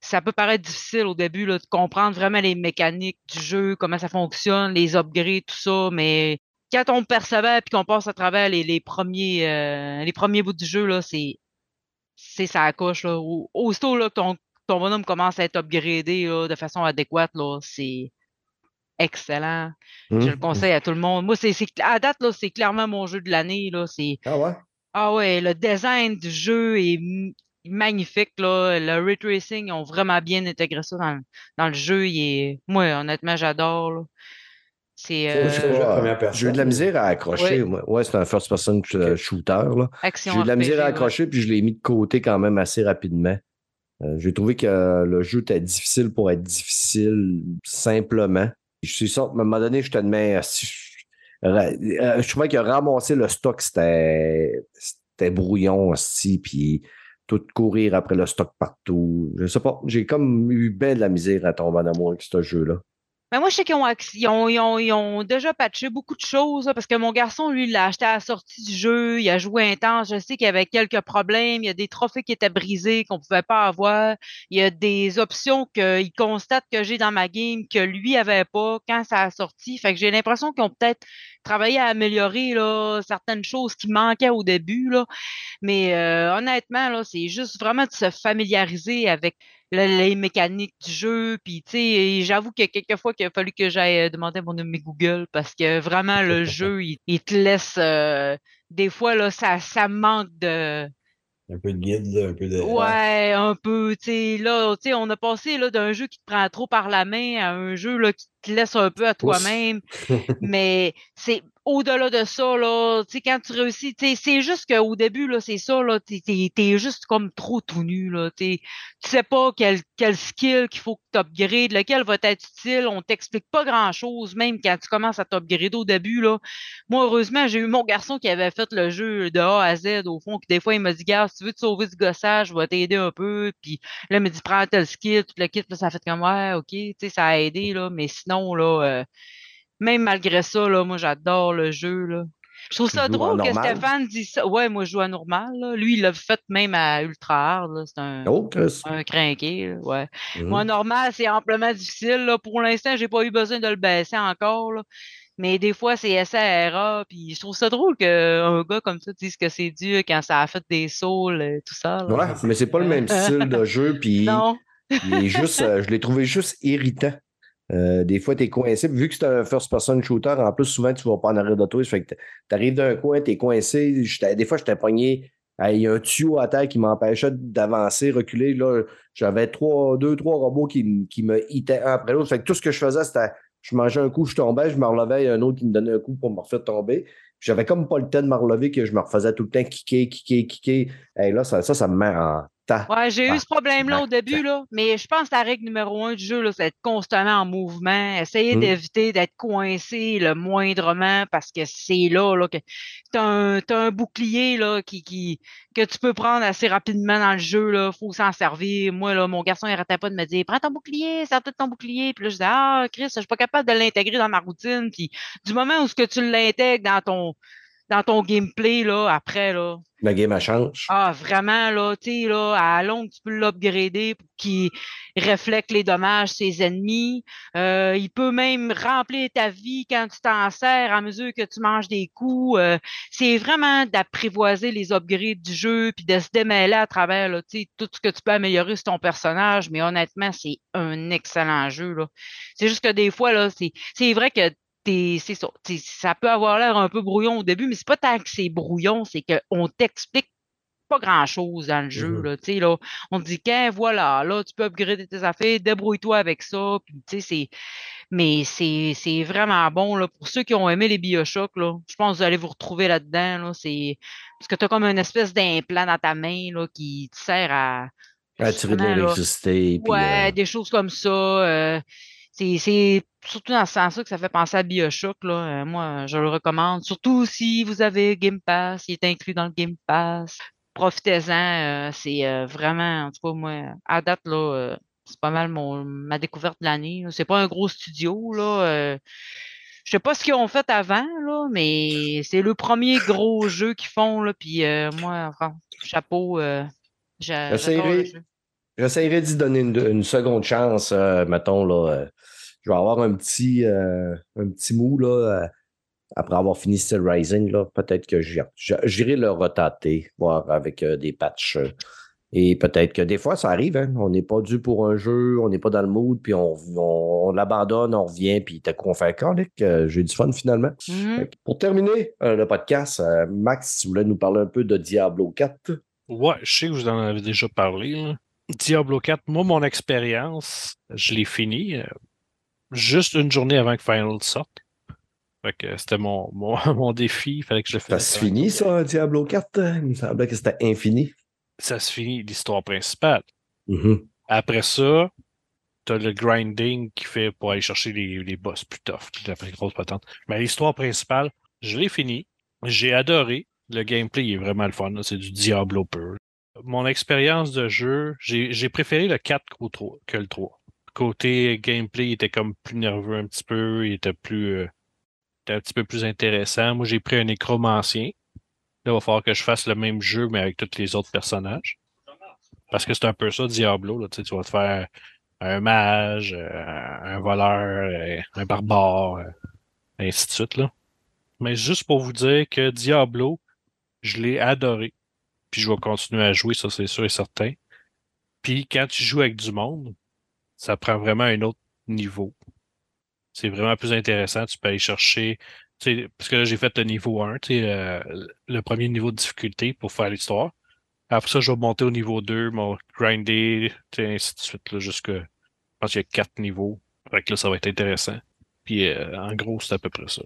ça peut paraître difficile au début de comprendre vraiment les mécaniques du jeu, comment ça fonctionne, les upgrades, tout ça, mais quand on persévère puis qu'on passe à travers les, premiers euh, les premiers bouts du jeu, c'est c'est ça coche. Aussitôt là, que ton, ton bonhomme commence à être upgradé là, de façon adéquate, là, c'est excellent. Je le Hum. conseille à tout le monde. Moi, c'est à date, là, c'est clairement mon jeu de l'année. là. C'est Ah ouais? ah ouais, le design du jeu est magnifique. Là. Le ray tracing, ils ont vraiment bien intégré ça dans, dans le jeu. Il est... Moi, honnêtement, j'adore. là. C'est Moi, euh, je sais pas, Ouais, première personne. J'ai eu de la misère à accrocher. Ouais. moi. Ouais, c'est un first-person sh- shooter. là. J'ai eu de la misère à ouais. accrocher, puis je l'ai mis de côté quand même assez rapidement. Euh, J'ai trouvé que le jeu était difficile pour être difficile simplement. Je suis sûr, à un moment donné, je te demande. si je, euh, je trouvais que ramasser le stock, c'était brouillon aussi, puis tout courir après le stock partout. Je sais pas, j'ai comme eu bien de la misère à tomber en amour avec ce jeu-là. Mais moi, je sais qu'ils ont, déjà patché beaucoup de choses, parce que mon garçon, lui, l'a acheté à la sortie du jeu, il a joué intense. Je sais qu'il y avait quelques problèmes, il y a des trophées qui étaient brisés, qu'on pouvait pas avoir. Il y a des options qu'il constate que j'ai dans ma game que lui avait pas quand ça a sorti. Fait que j'ai l'impression qu'ils ont peut-être travaillé à améliorer là, certaines choses qui manquaient au début. Là. Mais euh, honnêtement, là, c'est juste vraiment de se familiariser avec les mécaniques du jeu. Puis, tu sais, j'avoue que quelquefois qu'il a fallu que j'aille euh, demander mon ami Google parce que vraiment, le jeu, il, il te laisse. euh, des fois, là, ça, ça manque de. Un peu de guide, un peu de. Ouais, un peu. Tu sais, là, tu sais, on a passé là, d'un jeu qui te prend trop par la main à un jeu là, qui te laisse un peu à toi-même. Mais c'est au-delà de ça, là, quand tu réussis, c'est juste qu'au début, c'est ça, là, t'es, t'es juste comme trop tout nu, là, tu sais pas quel, quel skill qu'il faut que tu upgrades, lequel va être utile, on t'explique pas grand-chose, même quand tu commences à t'upgrader au début, là. Moi, heureusement, j'ai eu mon garçon qui avait fait le jeu de A à Z, au fond, que des fois, il m'a dit, gars, si tu veux te sauver du gossage, je vais t'aider un peu, puis là, il m'a dit, prends tel skill, tout le kit, là, ça fait comme, ouais, ok, tu sais, ça a aidé, là, mais sinon, là, euh, même malgré ça, là, moi, j'adore le jeu, là. Je trouve ça drôle que? Stéphane dise ça. Ouais, moi, je joue à normal, là. Lui, il l'a fait même à ultra hard. C'est un, Oh, un crinqué, là, ouais. Moi, normal, c'est amplement difficile, là. Pour l'instant, j'ai pas eu besoin de le baisser encore, là. Mais des fois, c'est SARA, puis je trouve ça drôle qu'un gars comme ça dise que c'est dur quand ça a fait des saules et tout ça. là. Ouais, mais c'est pas le même style de jeu, puis Non. il est juste, euh, je l'ai trouvé juste irritant. Euh, des fois, tu es coincé. Vu que c'est un first-person shooter, en plus, souvent, tu vas pas en arrière de toi. Fait que tu arrives d'un coin, tu es coincé. Des fois, j'étais pogné. Il y a un tuyau à terre qui m'empêchait d'avancer, reculer. Là, j'avais trois, deux, trois robots qui, qui me hitaient un après l'autre. Fait que tout ce que je faisais, c'était je mangeais un coup, je tombais, je me relevais, il y a un autre qui me donnait un coup pour me refaire tomber. J'avais comme pas le temps de me relever que je me refaisais tout le temps kicker, kicker, kicker. Et là, ça, ça, ça me met en tas. Ouais, j'ai eu ce problème-là au début, là. Mais je pense que la règle numéro un du jeu, c'est d'être constamment en mouvement. Essayer Mm. d'éviter d'être coincé le moindrement parce que c'est là, là, que t'as un, t'as un bouclier, là, qui, qui, que tu peux prendre assez rapidement dans le jeu, là. Faut s'en servir. Moi, là, mon garçon, il arrêtait pas de me dire, prends ton bouclier, sers de ton bouclier. Puis là, je disais, ah, Chris, je suis pas capable de l'intégrer dans ma routine. Puis du moment où ce que tu l'intègres dans ton, dans ton gameplay, là, après, là, La game, elle change. ah, vraiment, là, tu sais, là, à longue, tu peux l'upgrader pour qu'il reflète les dommages de ses ennemis. Euh, il peut même remplir ta vie quand tu t'en sers à mesure que tu manges des coups. Euh, c'est vraiment d'apprivoiser les upgrades du jeu puis de se démêler à travers, là, tu sais, tout ce que tu peux améliorer sur ton personnage. Mais honnêtement, c'est un excellent jeu, là. C'est juste que des fois, là, c'est, c'est vrai que c'est ça. Ça peut avoir l'air un peu brouillon au début, mais c'est pas tant que c'est brouillon, c'est qu'on t'explique pas grand-chose dans le jeu. Mhm. Là, là, on te dit qu'un voilà, là, tu peux upgrader tes affaires, débrouille-toi avec ça. Puis. Mais c'est, vraiment bon là, pour ceux qui ont aimé les Bioshock. Là, je pense que vous allez vous retrouver là-dedans. Là, c'est... Parce que tu as comme une espèce d'implant dans ta main là, qui te sert à. À tirer de l'électricité. Ouais, euh, des choses comme ça. euh, c'est, c'est surtout dans ce sens-là que ça fait penser à Bioshock. Là. Euh, moi, je le recommande. Surtout si vous avez Game Pass, il est inclus dans le Game Pass. Profitez-en. euh, c'est euh, vraiment, en tout cas, moi, à date, là, c'est pas mal mon, ma découverte de l'année. C'est pas un gros studio. Là. je sais pas ce qu'ils ont fait avant, là, mais c'est le premier gros jeu qu'ils font. Là, puis euh, moi, enfin, chapeau. euh, J'essaierai- j'adore le jeu. J'essaierai d'y donner une, une seconde chance, euh, mettons, là. euh, je vais avoir un petit, euh, un petit mou, là, euh, après avoir fini Steel Rising, là. Peut-être que j'irai le retâter, voir avec euh, des patchs. et peut-être que des fois, ça arrive, hein. On n'est pas dû pour un jeu, on n'est pas dans le mood, puis on, on, on l'abandonne, on revient, puis t'as qu'on fait euh, J'ai du fun finalement. Mhm. Que Pour terminer euh, le podcast, euh, Max, tu voulais nous parler un peu de Diablo 4. Ouais, je sais que vous en avez déjà parlé. là. Diablo 4, moi, mon expérience, je l'ai fini euh, juste une journée avant que Final sorte. Fait que c'était mon, mon, mon défi. Il fallait que je le Ça finisse. se finit, ça, Diablo 4? Il me semblait que c'était infini. Ça se finit l'histoire principale. Mhm. Après ça, t'as le grinding qui fait pour aller chercher les, les boss plus tough, qui fait grosse patente. Mais l'histoire principale, je l'ai fini. J'ai adoré. Le gameplay il est vraiment le fun. C'est du Diablo pur. Mon expérience de jeu, j'ai préféré le 4 qu'au 3 que le 3. Côté gameplay, il était comme plus nerveux un petit peu. Il était plus. euh, était un petit peu plus intéressant. Moi, j'ai pris un nécromancien. Là, il va falloir que je fasse le même jeu, mais avec tous les autres personnages. Parce que c'est un peu ça, Diablo. Là, tu vas te faire un mage, euh, un voleur, euh, un barbare, euh, ainsi de suite. Là. Mais juste pour vous dire que Diablo, je l'ai adoré. Puis je vais continuer à jouer, ça c'est sûr et certain. Puis quand tu joues avec du monde, ça prend vraiment un autre niveau. C'est vraiment plus intéressant. Tu peux aller chercher. tu sais, Parce que là, j'ai fait le niveau 1, tu sais, euh, le premier niveau de difficulté pour faire l'histoire. Après ça, je vais monter au niveau 2, mon grinder, tu sais, ainsi de suite, là, jusque. Je pense qu'il y a quatre niveaux. Fait que là, ça va être intéressant. Puis euh, en gros, c'est à peu près ça.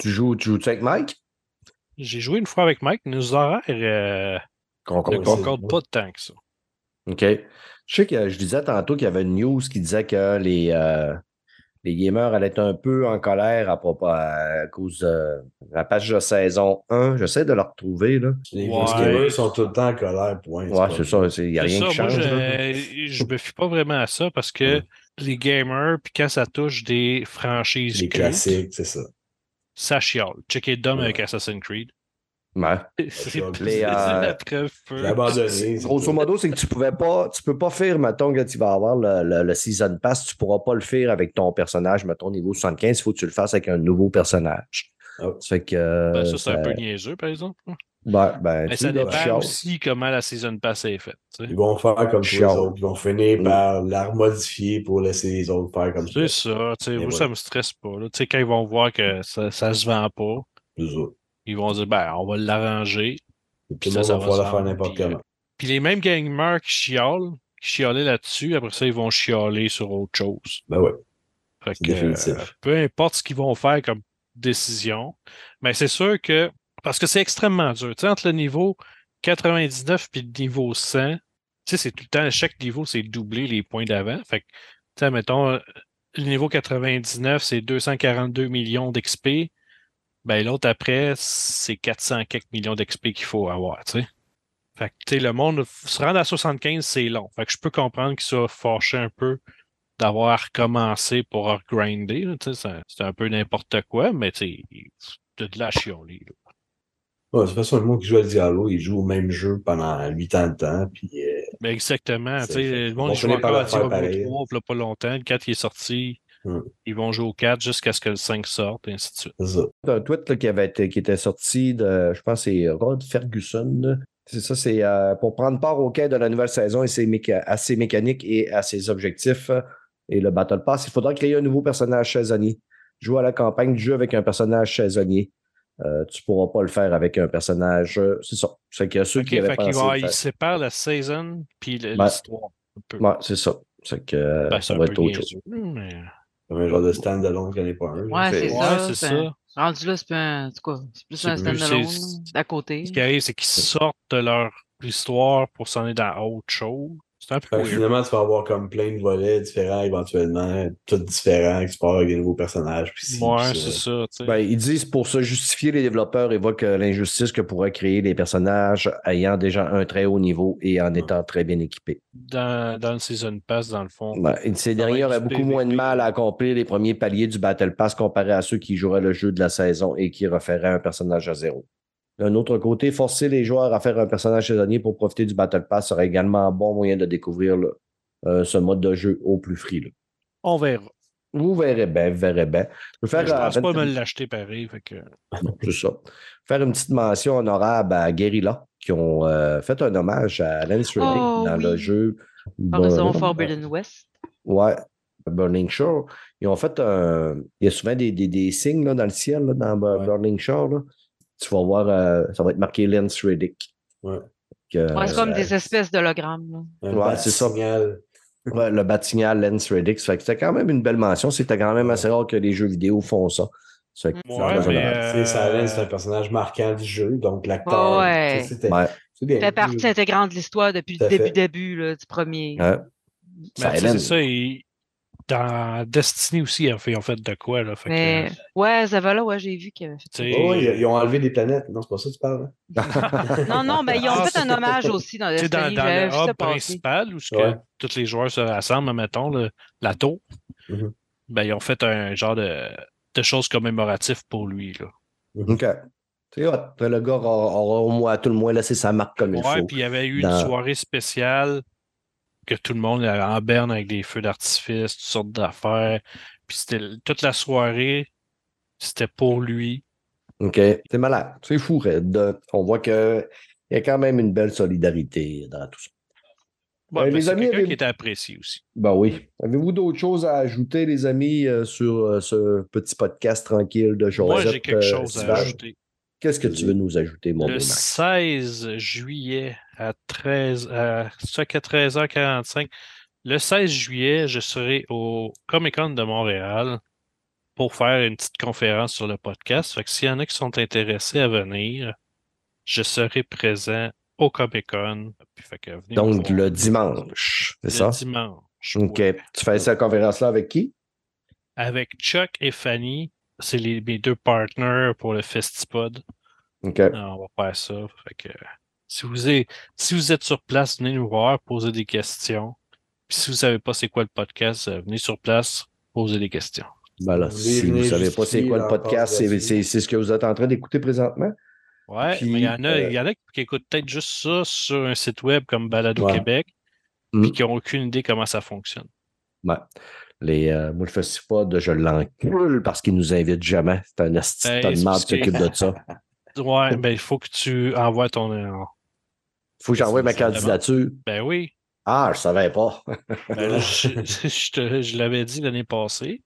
Tu joues, tu joues avec Mike? J'ai joué une fois avec Mike, nos horaires euh, Concorde. ne c'est- pas tant que ça. OK. Je sais que je disais tantôt qu'il y avait une news qui disait que les, euh, les gamers allaient être un peu en colère à, propos, à cause de la page de saison 1. J'essaie de la retrouver. Là. Les Ouais. gamers sont tout le temps en colère, point. Ouais, c'est ça. Il n'y a rien ça, qui moi, change. je, là. je me fie pas vraiment à ça parce que Ouais. les gamers, puis quand ça touche des franchises Les cultes, classiques, c'est ça. ça chiale. Checker Dom Ouais. avec Assassin's Creed. Ouais. C'est Les, euh, la preuve abandonné. Grosso tout. modo, c'est que tu pouvais pas, tu peux pas faire, mettons, que tu vas avoir le, le- le Season Pass, tu pourras pas le faire avec ton personnage, mettons, niveau 75, il faut que tu le fasses avec un nouveau personnage. Ah. Ça fait que. Ben, ça, c'est un ça- peu niaiseux, par exemple. Ben, ben, Mais ça dépend aussi comment la Season Pass est faite. tu sais. Ils vont faire comme tous les autres. Ils vont finir Mm. par la remodifier pour laisser les autres faire comme ça. C'est ça. tu sais, Et moi, voilà. ça me stresse pas. là. Tu sais, quand ils vont voir que ça, ça se vend pas, Plus autres. Ils vont dire ben, on va l'arranger. Puis le ça, va pouvoir la faire n'importe comment. Puis les mêmes gamers qui chialent, qui chialaient là-dessus, après ça, ils vont chialer sur autre chose. Ben ouais. Fait C'est que, définitif. euh, peu importe ce qu'ils vont faire comme décision, mais c'est sûr que, parce que c'est extrêmement dur, tu sais, entre le niveau 99 puis le niveau 100, tu sais, c'est tout le temps, chaque niveau, c'est doubler les points d'avant. Fait que, tu sais, mettons, euh, le niveau 99, c'est 242 millions d'XP. Ben, l'autre après, c'est 400 quelques millions d'XP qu'il faut avoir, tu sais. Fait que, tu sais, le monde, se rendre à 75, c'est long. Fait que je peux comprendre qu'il soit fâché un peu d'avoir recommencé pour regrinder. là, tu sais, C'est un peu n'importe quoi, mais tu sais, de la chialer. là. Ouais, de toute façon, le monde qui joue à Diablo, il joue au même jeu pendant 8 ans de temps. Puis, euh, Ben exactement. Le monde il joue encore à Diablo pareil. 3, puis là, pas longtemps. Le 4 il est sorti. Hmm. Ils vont jouer au 4 jusqu'à ce que le 5 sorte, et ainsi de suite. c'est un tweet là, qui, avait été- qui était sorti de, je pense, que c'est Rod Ferguson. C'est ça, c'est euh, pour prendre part au quai de la nouvelle saison et ses méca- à ses mécaniques et à ses objectifs et le Battle Pass, il faudra créer un nouveau personnage saisonnier. Jouer à la campagne du jeu avec un personnage saisonnier. Euh, tu pourras pas le faire avec un personnage. c'est ça. C'est que ceux Ok, qui avaient fait qu'il pensé. va, le il faire- sépare la saison puis Ben, l'histoire. Ouais, c'est ça. C'est que Ben, ça va être autre chose. mais... Comme un genre de stand-alone qu'il n'y en pas un. Ouais, c'est ça. Ouais, ça. Rendu là, c'est plus un. standalone d'à côté. Ce qui arrive, c'est qu'ils sortent de leur histoire pour s'en aller dans autre chose. Un peu finalement, tu vas avoir comme plein de volets différents éventuellement, tous différents, qui partent avec des nouveaux personnages. Puis ci, Ouais, c'est ça. Ben, ils disent pour se justifier, les développeurs évoquent euh, l'injustice que pourraient créer les personnages ayant déjà un très haut niveau et en étant très bien équipés. dans, dans le Season Pass, dans le fond. Ben, et ces derniers auraient beaucoup moins de mal à accomplir les premiers paliers du Battle Pass comparé à ceux qui joueraient le jeu de la saison et qui referaient un personnage à zéro. D'un autre côté, forcer les joueurs à faire un personnage saisonnier pour profiter du Battle Pass serait également un bon moyen de découvrir là, euh, ce mode de jeu au plus free. là. On verra. Vous verrez bien, vous verrez bien. Je faire, je euh, pense pas me l'acheter pareil. Fait que... c'est ça. Faire une petite mention honorable à Guerrilla, qui ont euh, fait un hommage à Lance Reddick Oh, dans le jeu. Horizon Bon, Forbidden West. Ouais, Burning Shore. Ils ont fait un. Il y a souvent des, des, des signes là, dans le ciel, là, dans Ouais. Burning Shore. là. Tu vas voir, euh, ça va être marqué Lance Reddick. Ouais. C'est comme euh, des espèces d'hologrammes. Ouais, bat c'est ça. ouais, le batignal Lance Reddick. Ça fait que c'était quand même une belle mention. C'était quand même assez rare que les jeux vidéo font ça. Ça fait que Ouais, c'est mais, euh, un personnage marquant du jeu, donc l'acteur. Ouais. c'était- fait partie intégrante de l'histoire depuis le début, début là, du premier. Ouais. Silent. c'est ça. il- Dans Destiny aussi, ils ont fait, ils ont fait de quoi. Là, fait que, Mais ouais, Zavala, ouais, j'ai vu qu'il avait fait tu Oh, ouais, ils- ils ont enlevé des planètes. Non, c'est pas ça que tu parles. hein? Non, non, ben ils ont Ah, fait un hommage aussi dans tu sais, dans, Destiny. dans J'avais le hub principal où que Ouais. tous les joueurs se rassemblent, mettons, le- la tour, Mhm. ben, ils ont fait un genre de, de choses commémoratives pour lui. Là. OK. C'est hot. Le gars aura, au moins, à tout le moins laissé sa marque comme il Ouais, faut. puis il y avait eu Dans- une soirée spéciale que tout le monde en berne avec des feux d'artifice, toutes sortes d'affaires. Puis c'était toute la soirée, c'était pour lui. OK. C'est malade. C'est fou, Red. On voit qu'il y a quand même une belle solidarité dans tout ça. Ouais, Euh, ben, les c'est amis, avez- qui était apprécié aussi. Ben oui. Avez-vous d'autres choses à ajouter, les amis, euh, sur euh, ce petit podcast tranquille de Joseph? Moi, j'ai quelque euh, chose à ajouter. Qu'est-ce que tu veux nous ajouter, mon Le Max? 16 juillet à 13 à, c'est qu'à 13h45. Le 16 juillet, je serai au Comic Con de Montréal pour faire une petite conférence sur le podcast. Fait que s'il y en a qui sont intéressés à venir, je serai présent au Comic Con. Puis fait que venez me Donc, le dimanche, c'est Le ça? dimanche. OK. ouais. Tu fais cette conférence-là avec qui? Avec Chuck et Fanny, c'est les, mes deux partners pour le Festipod. OK. Ah, on va faire ça. Fait que, si, vous êtes, si vous êtes sur place, venez nous voir, posez des questions. Puis si vous savez pas c'est quoi le podcast, euh, venez sur place, posez des questions. Ben là, si vous ne savez pas c'est quoi le podcast, c'est gratuite. c'est- c'est ce que vous êtes en train d'écouter présentement? Ouais, Puis, mais il y en a, euh, il y en a qui écoutent peut-être juste ça sur un site web comme Balado Ouais. Québec, Mm. puis qui n'ont aucune idée comment ça fonctionne. Ouais. Les, euh, moi, le festival, je l'encule parce qu'ils nous invitent jamais. C'est un asti de tas de c'est marde parce qui s'occupe de ça. Ouais, ben il faut que tu envoies ton. euh, faut que j'envoie ma candidature. Ben oui. Ah, je savais pas. Ben là, je, je je l'avais dit l'année passée,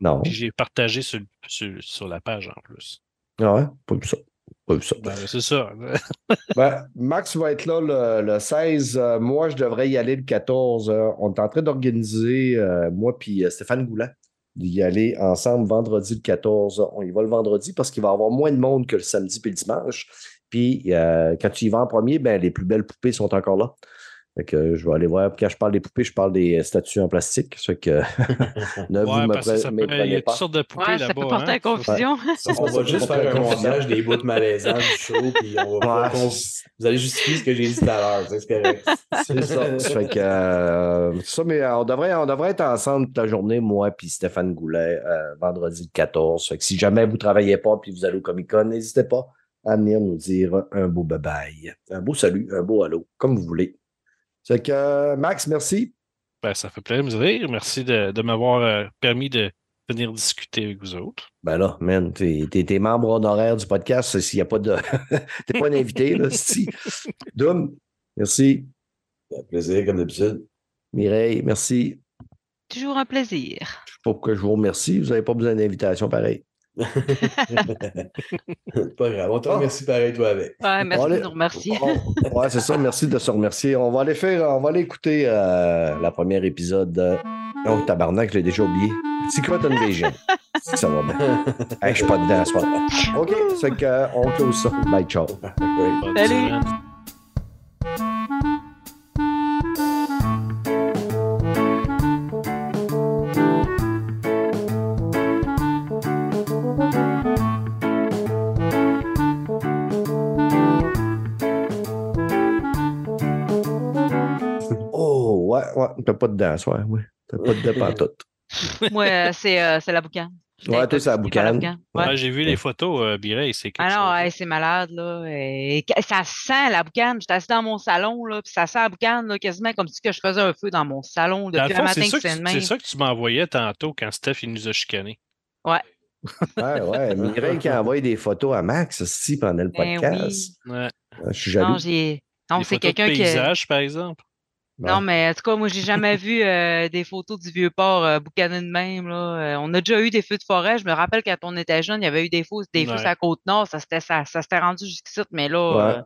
non. puis j'ai partagé sur, sur, sur la page en plus. Ah ouais, pas ça. Ça. Ben, c'est ça. Ben, Max va être là le, le 16. Euh, moi, je devrais y aller le 14. Euh, on est en train d'organiser, euh, moi puis euh, Stéphane Goulan, d'y aller ensemble vendredi le 14. On y va le vendredi parce qu'il va y avoir moins de monde que le samedi puis le dimanche. Puis euh, quand tu y vas en premier, ben, les plus belles poupées sont encore là. Fait que je vais aller voir. Quand je parle des poupées, je parle des euh, statues en plastique. Fait que ne vous Ouais, parce que ça pre- peut- il y a toutes sortes de poupées Ouais, ça peut là-bas. porter hein. à confusion. On va juste faire un montage des bouts malaisants du show, puis on va Ouais. on- vous allez justifier ce que j'ai dit tout à l'heure. C'est ça. Ça fait que, euh, ça, mais euh, on devrait, on devrait être ensemble toute la journée, moi puis Stéphane Goulet, euh, vendredi le 14. Fait que si jamais vous ne travaillez pas puis vous allez au Comic Con, n'hésitez pas à venir nous dire un beau bye-bye, un beau salut, un beau allô, comme vous voulez. Fait que, euh, Max, merci. Ben, ça fait plaisir. Merci de, de m'avoir euh, permis de venir discuter avec vous autres. Ben là, man, t'es, t'es membre honoraire du podcast. S'il n'y a pas de. t'es pas un invité, là, si. Doom, merci. Ça fait plaisir, comme d'habitude. Mireille, merci. Toujours un plaisir. Je sais pas pourquoi je vous remercie. Vous n'avez pas besoin d'invitation pareil. pas grave. On te remercie pareil, toi, avec. Ouais, merci de nous remercier. On- ouais, c'est ça. Merci de se remercier. On va aller faire, on va aller écouter euh, la première épisode. de- Oh, tabarnak, je l'ai déjà oublié. Secret Invasion. C'est que ça va bien. Hey, je suis pas dedans à ce moment. OK, c'est que, euh, on close ça. Bye, ciao. Salut. Ouais, ouais. T'as pas dedans à soir, oui. T'as pas dedans pas tout. Moi, euh, c'est euh, c'est la boucan. J'étais Ouais, toi, c'est pas boucane. Ouais. Ouais, j'ai vu les photos, euh, Mireille, c'est Ah non, hey, c'est malade, là. Et ça sent la boucane. J'étais assis dans mon salon, là, puis ça sent la boucane, là, quasiment comme si que je faisais un feu dans mon salon depuis le le fond, c'est matin ça, que que c'est tu- de c'est ça que tu m'envoyais tantôt quand Steph il nous a chicané. Ouais, ouais. Mireille qui a envoyé des photos à Max aussi pendant le Ben podcast. Ouais. Je suis jaloux. Non, j'ai. Non, Des c'est de quelqu'un qui. paysage, par exemple. Non, mais en tout cas, moi, j'ai jamais vu euh, des photos du vieux port euh, boucané de même. Là. Euh, on a déjà eu des feux de forêt. Je me rappelle quand on était jeune, il y avait eu des feux, des feux Ouais. sur la côte nord. Ça s'était ça, rendu jusqu'ici, mais là, Ouais.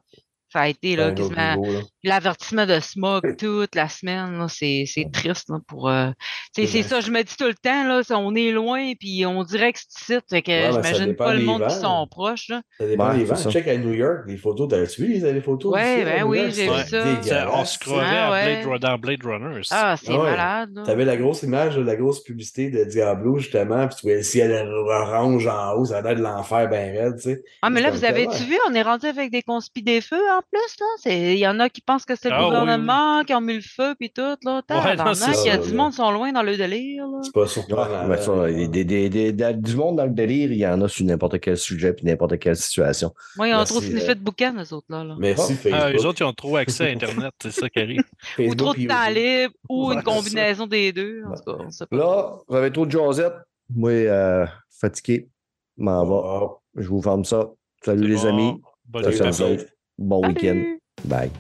Ça a été C'est là, quasiment l'avertissement de smog toute la semaine. C'est c'est triste là, pour. euh, C'est C'est ça, je me dis tout le temps, là, on est loin, puis on dirait que c'est ici. Fait que Ouais, ça j'imagine pas le monde qui sont proches. Là. Ça dépend Ouais, des c'est vents. ça. Check à New York, les photos. T'as-tu vu les les photos? Ouais, ben oui, j'ai C'est vu ça. on se croirait Ah, ouais. Dans Blade Runner. Ah, c'est Ah ouais. malade. T'avais la grosse image, de la grosse publicité de Diablo, justement, puis tu voyais le ciel orange en haut, ça a l'air de l'enfer bien raide, tu sais. Ah, mais là, C'est vous avez-tu vu, on est rendu avec des conspis des feux en plus, là. C'est- Il y en a qui pensent que c'est le Ah, oui, gouvernement qui a mis le feu, puis tout, là. Ouais, non, il y a ça, du là. monde qui sont loin dans le délire, là. C'est pas surprenant. des, des, des, des- des- du monde dans le délire, il y en a sur n'importe quel sujet puis n'importe quelle situation. Moi, ils ont Merci, trop sniffé euh, de boucan, eux autres, là. là. Merci, Oh. Facebook. Ah, eux autres, ils ont trop accès à Internet, c'est ça qui arrive. Ou trop de temps libre, ou Ouais, une combinaison des deux. En tout cas. Là, vous avez trop de jasette. Moi, euh, fatigué. M'en va. Je vous ferme ça. Salut les bon. amis. Bonne nuit, Bon week-end. Bye.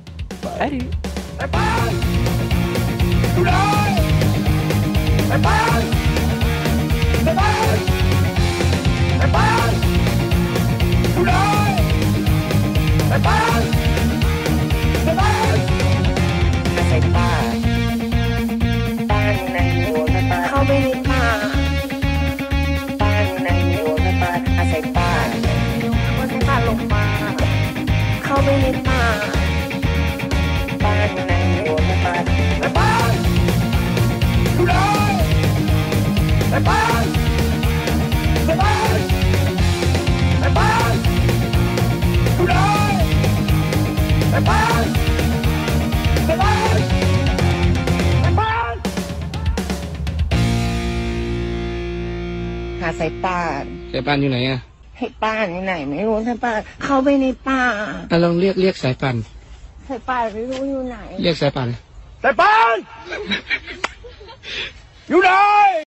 Bye. Bye. Bye. หาสายป่าน สายป่านอยู่ไหนอะ ให้ป้านอยู่ไหนไม่รู้สายป่านเข้าไปในป่าอะลองเรียกเรียกสายป่านสายป่านไม่รู้อยู่ไหน เรียกสายป่านสายป่าน อยู่ไหน